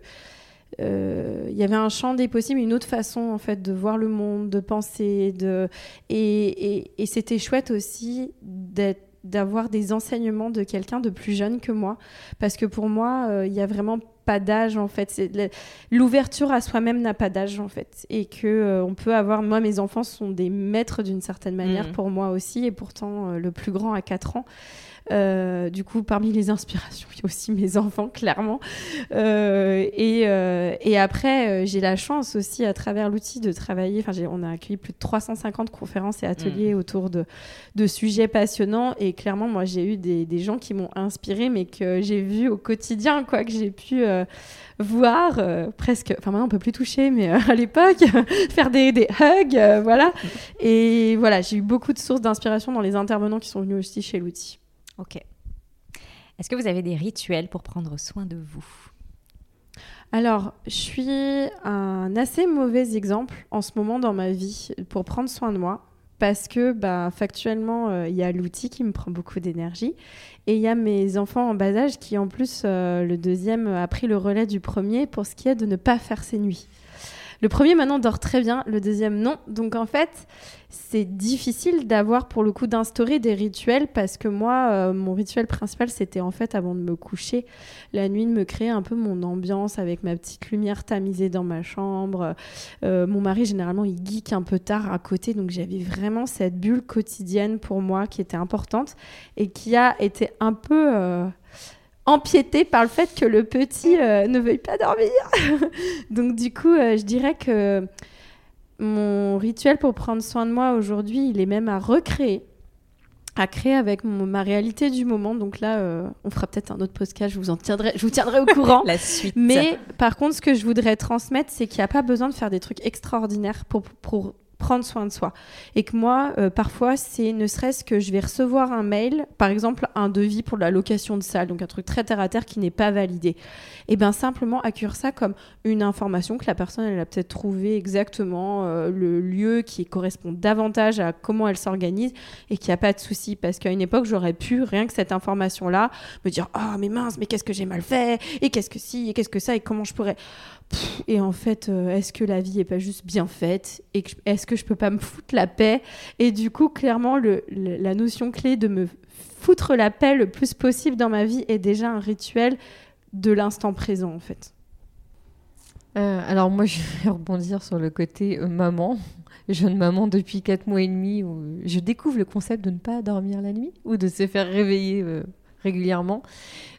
[SPEAKER 2] euh, Il y avait un champ des possibles, une autre façon en fait de voir le monde, de penser, de et, c'était chouette aussi d'avoir des enseignements de quelqu'un de plus jeune que moi parce que pour moi euh, il y a vraiment pas d'âge en fait. L'ouverture à soi-même n'a pas d'âge en fait. Et que euh, on peut avoir moi mes enfants sont des maîtres d'une certaine manière
[SPEAKER 1] Mhm.
[SPEAKER 2] pour moi aussi et pourtant euh, le plus grand a 4 ans Euh, du coup, parmi les inspirations, il y a aussi mes enfants, clairement. Euh, et, euh, et après, euh, j'ai la chance aussi, à travers l'outil, de travailler. Enfin, j'ai- on a accueilli plus de 350 conférences et ateliers autour de, de sujets passionnants. Et clairement, moi, j'ai eu des, des gens qui m'ont inspiré, mais que j'ai vu au quotidien, quoi, que j'ai pu euh, voir presque. Enfin, maintenant, on peut plus toucher, mais à l'époque, faire des, des hugs, voilà. Et voilà, j'ai eu beaucoup de sources d'inspiration dans les intervenants qui sont venus aussi chez l'outil.
[SPEAKER 1] Ok. Est-ce que vous avez des rituels pour prendre soin de vous?
[SPEAKER 2] Alors, je suis un assez mauvais exemple en ce moment dans ma vie pour prendre soin de moi. Parce que bah, factuellement, euh, il y a l'outil qui me prend beaucoup d'énergie. Et il y a mes enfants en bas âge qui, en plus, euh, le deuxième a pris le relais du premier pour ce qui est de ne pas faire ses nuits. Le premier maintenant dort très bien, le deuxième non. Donc en fait, c'est difficile d'avoir pour le coup d'instaurer des rituels parce que moi, euh, mon rituel principal, c'était en fait avant de me coucher, la nuit de me créer un peu mon ambiance avec ma petite lumière tamisée dans ma chambre. Euh, mon mari, généralement, il geek un peu tard à côté, donc j'avais vraiment cette bulle quotidienne pour moi qui était importante et qui a été un peu euh, empiétée par le fait que le petit euh, ne veuille pas dormir. donc du coup, euh, je dirais que mon rituel pour prendre soin de moi aujourd'hui, il est même à recréer. à créer avec ma réalité du moment. Donc là, euh, on fera peut-être un autre podcast, je vous en tiendrai, je vous tiendrai au courant.
[SPEAKER 1] La suite.
[SPEAKER 2] Mais par contre, ce que je voudrais transmettre, c'est qu'il n'y a pas besoin de faire des trucs extraordinaires pour, pour prendre soin de soi. Et que moi, euh, parfois, c'est ne serait-ce que je vais recevoir un mail, par exemple un devis pour la location de salle, donc un truc très terre à terre qui n'est pas validé. Et bien simplement accueillir ça comme une information que la personne, elle a peut-être trouvé exactement euh, le lieu qui correspond davantage à comment elle s'organise et qu'il n'y a pas de souci. Parce qu'à une époque, j'aurais pu, rien que cette information-là, me dire oh, mais mince, mais qu'est-ce que j'ai mal fait? Et qu'est-ce que si? Et qu'est-ce que ça? Et comment je pourrais et en fait, euh, est-ce que la vie est pas juste bien faite Et que je peux pas me foutre la paix Et du coup, clairement, la notion clé de me foutre la paix le plus possible dans ma vie est déjà un rituel de l'instant présent, en fait.
[SPEAKER 3] Euh, alors moi, je vais rebondir sur le côté euh, maman. Jeune maman depuis 4 mois et demi, où je découvre le concept de ne pas dormir la nuit ou de se faire réveiller régulièrement.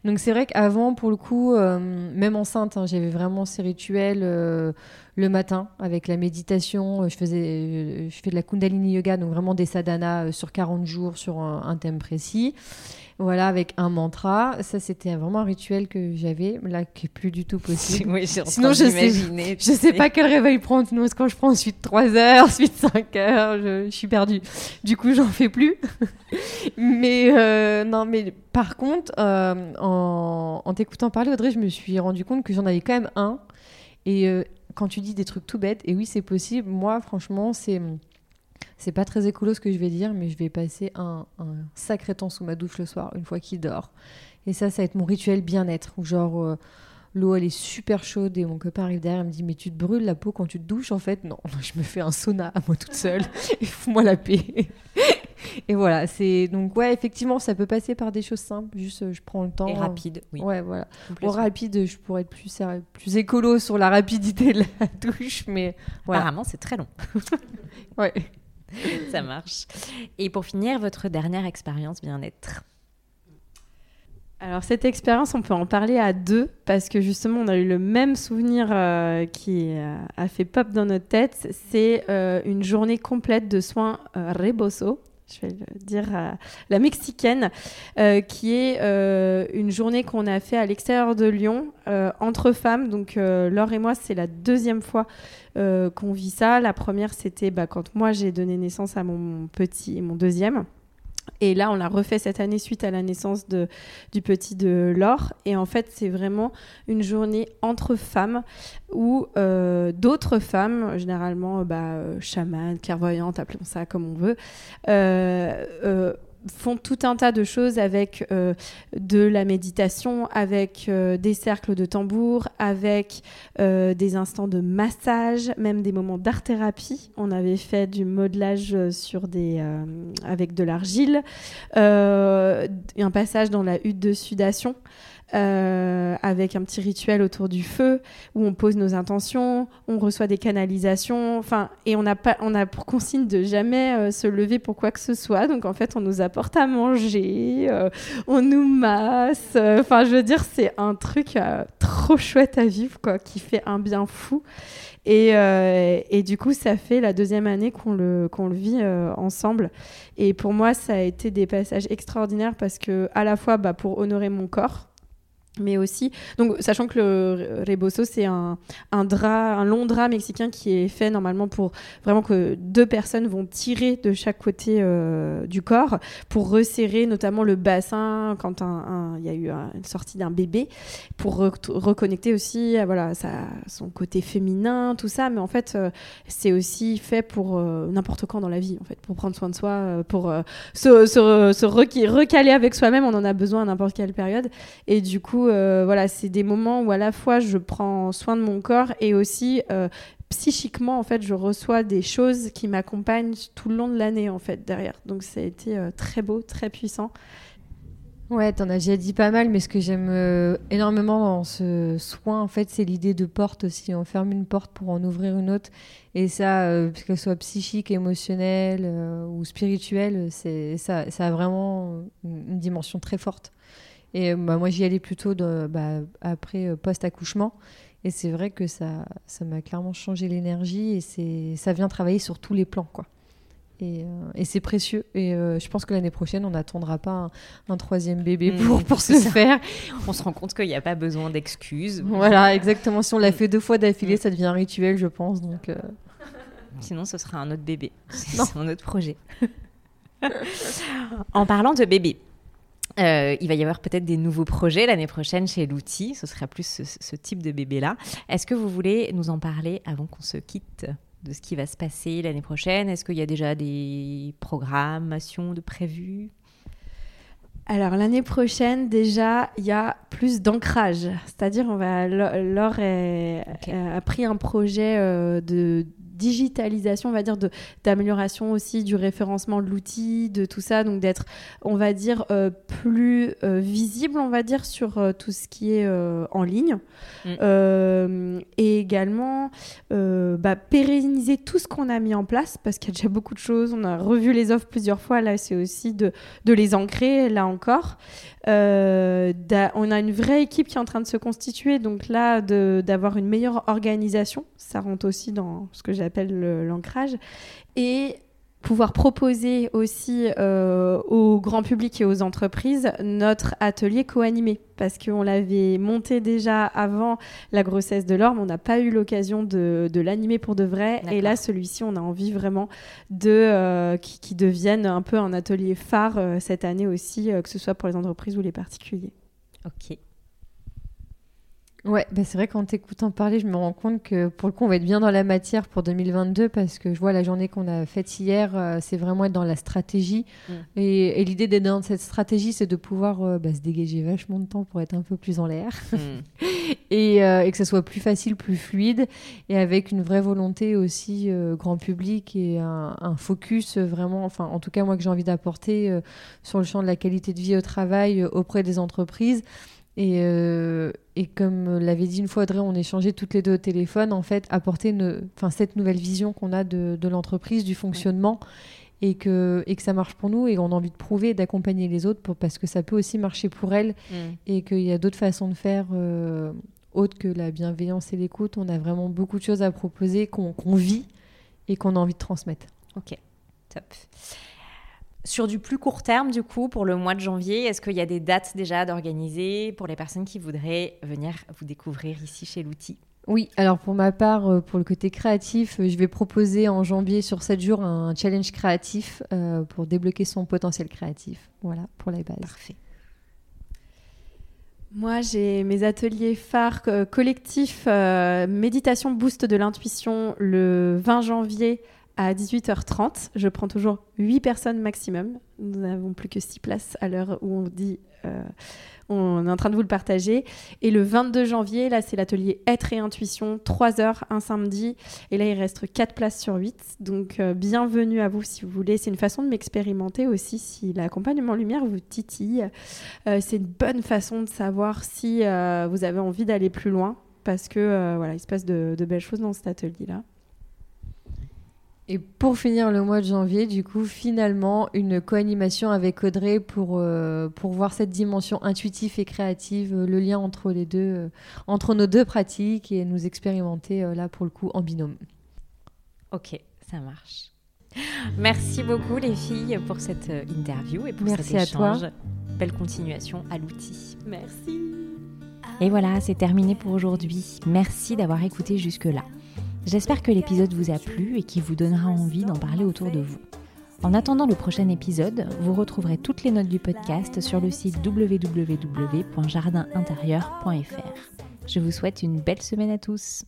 [SPEAKER 3] Donc c'est vrai qu'avant, pour le coup, euh, même enceinte, hein, j'avais vraiment ces rituels euh, le matin avec la méditation. Euh, je, faisais, je fais de la Kundalini Yoga, donc vraiment des sadhanas sur 40 jours sur un, thème précis. Voilà, avec un mantra. Ça, c'était vraiment un rituel que j'avais, là, qui est plus du tout possible.
[SPEAKER 1] Sinon, je sais,
[SPEAKER 3] je sais pas quel réveil prendre. Sinon, quand je prends ensuite 3 heures, ensuite 5 heures, je, suis perdue. Du coup, j'en fais plus. mais non, mais par contre, en en, t'écoutant parler, Audrey, je me suis rendu compte que j'en avais quand même un. Et euh, quand tu dis des trucs tout bêtes, et oui, c'est possible, moi, franchement, c'est. C'est pas très écolo ce que je vais dire, mais je vais passer un, sacré temps sous ma douche le soir, une fois qu'il dort. Et ça, ça va être mon rituel bien-être, où genre, euh, l'eau, elle est super chaude, et mon copain arrive derrière, il me dit, mais tu te brûles la peau quand tu te douches, en fait? Non, je me fais un sauna à moi toute seule, et fous-moi la paix. et voilà, c'est donc ouais, effectivement, ça peut passer par des choses simples. Juste, euh, je prends le temps. Et
[SPEAKER 1] rapide, oui.
[SPEAKER 3] Ouais, voilà. Pour rapide, je pourrais être plus plus écolo sur la rapidité de la douche, mais
[SPEAKER 1] voilà. apparemment, c'est très long.
[SPEAKER 3] ouais.
[SPEAKER 1] Ça marche. Et pour finir, votre dernière expérience bien-être.
[SPEAKER 2] Alors cette expérience, on peut en parler à deux parce que justement on a eu le même souvenir euh, qui a fait pop dans notre tête. C'est euh, une journée complète de soins Reboso je vais le dire à la mexicaine, euh, qui est euh, une journée qu'on a fait à l'extérieur de Lyon euh, entre femmes. Donc Laure et moi, c'est la deuxième fois qu'on vit ça. La première, c'était bah, quand moi j'ai donné naissance à mon petit, mon deuxième. Et là, on l'a refait cette année suite à la naissance du petit de Laure. Et en fait, c'est vraiment une journée entre femmes où euh, d'autres femmes, généralement bah, euh, chamanes, clairvoyantes, appelons ça comme on veut, euh, font tout un tas de choses avec euh, de la méditation, avec euh, des cercles de tambour, avec euh, des instants de massage, même des moments d'art-thérapie. On avait fait du modelage avec de l'argile, un passage dans la hutte de sudation. Euh, avec un petit rituel autour du feu où on pose nos intentions, on reçoit des canalisations, enfin, et on n'a pas, on a pour consigne de jamais euh, se lever pour quoi que ce soit. Donc en fait, on nous apporte à manger, euh, on nous masse. Enfin, je veux dire, c'est un truc trop chouette à vivre, quoi, qui fait un bien fou. Et, et, du coup, ça fait la deuxième année qu'on le, qu'on le vit ensemble. Et pour moi, ça a été des passages extraordinaires parce que, à la fois, bah, pour honorer mon corps, mais aussi donc sachant que le rebozo c'est un, un drap un long drap mexicain qui est fait normalement pour vraiment que deux personnes vont tirer de chaque côté euh, du corps pour resserrer notamment le bassin quand il y a eu une sortie d'un bébé pour reconnecter aussi voilà ça, son côté féminin tout ça. Mais en fait euh, c'est aussi fait pour euh, n'importe quand dans la vie en fait pour prendre soin de soi pour se, se recaler avec soi-même. On en a besoin à n'importe quelle période. Et du coup euh, voilà, c'est des moments où à la fois je prends soin de mon corps et aussi euh, psychiquement, en fait, je reçois des choses qui m'accompagnent tout le long de l'année, en fait, derrière. Donc, ça a été euh, très beau, très puissant.
[SPEAKER 3] Ouais, t'en as déjà dit pas mal, mais ce que j'aime énormément dans ce soin, en fait, c'est l'idée de porte aussi. On ferme une porte pour en ouvrir une autre. Et ça, qu'elle soit psychique, émotionnelle ou spirituelle, c'est ça, ça a vraiment une dimension très forte. Et bah, moi, j'y allais plutôt de, bah, après euh, post-accouchement. Et c'est vrai que ça ça m'a clairement changé l'énergie et c'est ça vient travailler sur tous les plans. quoi. Et, euh, et c'est précieux. Et euh, je pense que l'année prochaine, on n'attendra pas un, un troisième bébé
[SPEAKER 1] Mm,
[SPEAKER 3] pour, pour se
[SPEAKER 1] ça.
[SPEAKER 3] faire.
[SPEAKER 1] On se rend compte qu'il n'y a pas besoin d'excuses.
[SPEAKER 3] Voilà, exactement. Si on l'a fait deux fois d'affilée,
[SPEAKER 1] Mm.
[SPEAKER 3] ça devient un rituel, je pense. Donc, euh,
[SPEAKER 1] Sinon, ce sera un autre bébé.
[SPEAKER 3] Non.
[SPEAKER 1] C'est un autre projet. en parlant de bébé, euh, il va y avoir peut-être des nouveaux projets l'année prochaine chez l'outil. Ce sera plus ce, ce type de bébé-là. Est-ce que vous voulez nous en parler avant qu'on se quitte de ce qui va se passer l'année prochaine? Est-ce qu'il y a déjà des programmations de prévues?
[SPEAKER 2] Alors l'année prochaine, déjà, il y a plus d'ancrage. C'est-à-dire, on va, Laure est-
[SPEAKER 1] Ok.
[SPEAKER 2] a pris un projet euh, de digitalisation, on va dire, d'amélioration aussi du référencement de l'outil, de tout ça, donc d'être, on va dire, euh, plus euh, visible, on va dire, sur euh, tout ce qui est en ligne.
[SPEAKER 1] Mm.
[SPEAKER 2] Et également, bah, pérenniser tout ce qu'on a mis en place, parce qu'il y a déjà beaucoup de choses. On a revu les offres plusieurs fois, là, c'est aussi de, de les ancrer, là encore. On a une vraie équipe qui est en train de se constituer, donc là, d'avoir une meilleure organisation, ça rentre aussi dans ce que j'appelle le- l'ancrage. Et pouvoir proposer aussi euh, au grand public et aux entreprises notre atelier co-animé parce qu'on l'avait monté déjà avant la grossesse de mais on n'a pas eu l'occasion de, de l'animer pour de vrai. Et là, celui-ci, on a envie vraiment de euh, qui, qui devienne un peu un atelier phare euh, cette année aussi, euh, que ce soit pour les entreprises ou les particuliers.
[SPEAKER 1] Ok.
[SPEAKER 3] Ouais, bah c'est vrai qu'en t'écoutant parler, je me rends compte que pour le coup, on va être bien dans la matière pour 2022 parce que je vois la journée qu'on a faite hier, euh, c'est vraiment être dans la stratégie.
[SPEAKER 1] Mm.
[SPEAKER 3] Et, et l'idée d'être dans cette stratégie, c'est de pouvoir euh, bah, se dégager vachement de temps pour être un peu plus en l'air et, euh, et que ce soit plus facile, plus fluide et avec une vraie volonté aussi grand public et un, un focus vraiment, enfin en tout cas moi que j'ai envie d'apporter sur le champ de la qualité de vie au travail auprès des entreprises. Et, euh, et comme l'avait dit une fois Audrey, on échangeait toutes les deux au téléphone, en fait, apporter une, cette nouvelle vision qu'on a de, de l'entreprise, du fonctionnement, et, que, et que ça marche pour nous, et on a envie de prouver et d'accompagner les autres pour, parce que ça peut aussi marcher pour elles,
[SPEAKER 1] Hmm.
[SPEAKER 3] et qu'il y a d'autres façons de faire euh, autres que la bienveillance et l'écoute. On a vraiment beaucoup de choses à proposer qu'on qu'on vit et qu'on a envie de transmettre.
[SPEAKER 1] Ok, top. Sur du plus court terme, du coup, pour le mois de janvier, est-ce qu'il y a des dates déjà d'organiser pour les personnes qui voudraient venir vous découvrir ici chez l'outil?
[SPEAKER 3] Oui, alors pour ma part, euh, pour le côté créatif, euh, je vais proposer en janvier sur 7 jours un challenge créatif euh, pour débloquer son potentiel créatif. Voilà, pour les bases.
[SPEAKER 1] Parfait.
[SPEAKER 2] Moi, j'ai mes ateliers phares collectifs euh, méditation boost de l'intuition le 20 janvier à 18h30. Je prends toujours 8 personnes maximum. Nous n'avons plus que 6 places à l'heure où on dit euh, on est en train de vous le partager. Et le 22 janvier, là, c'est l'atelier être et intuition, 3 heures un samedi. Et là, il reste 4 places sur 8. Donc, euh, bienvenue à vous si vous voulez. C'est une façon de m'expérimenter aussi si l'accompagnement lumière vous titille. Euh, c'est une bonne façon de savoir si vous avez envie d'aller plus loin parce que voilà, il se passe de, de belles choses dans cet atelier-là.
[SPEAKER 3] Et pour finir le mois de janvier, du coup, finalement, une co-animation avec Audrey pour, euh, pour voir cette dimension intuitive et créative, euh, le lien entre les deux, euh, entre nos deux pratiques et nous expérimenter euh, là pour le coup en binôme.
[SPEAKER 1] Ok, ça marche. Merci beaucoup les filles pour cette interview et pour
[SPEAKER 3] Merci
[SPEAKER 1] cet
[SPEAKER 3] à toi.
[SPEAKER 1] échange. Belle continuation à l'outil.
[SPEAKER 2] Merci.
[SPEAKER 1] Et voilà, c'est terminé pour aujourd'hui. Merci d'avoir écouté jusque-là. J'espère que l'épisode vous a plu et qu'il vous donnera envie d'en parler autour de vous. En attendant le prochain épisode, vous retrouverez toutes les notes du podcast sur le site www.jardinintérieur.fr. Je vous souhaite une belle semaine à tous.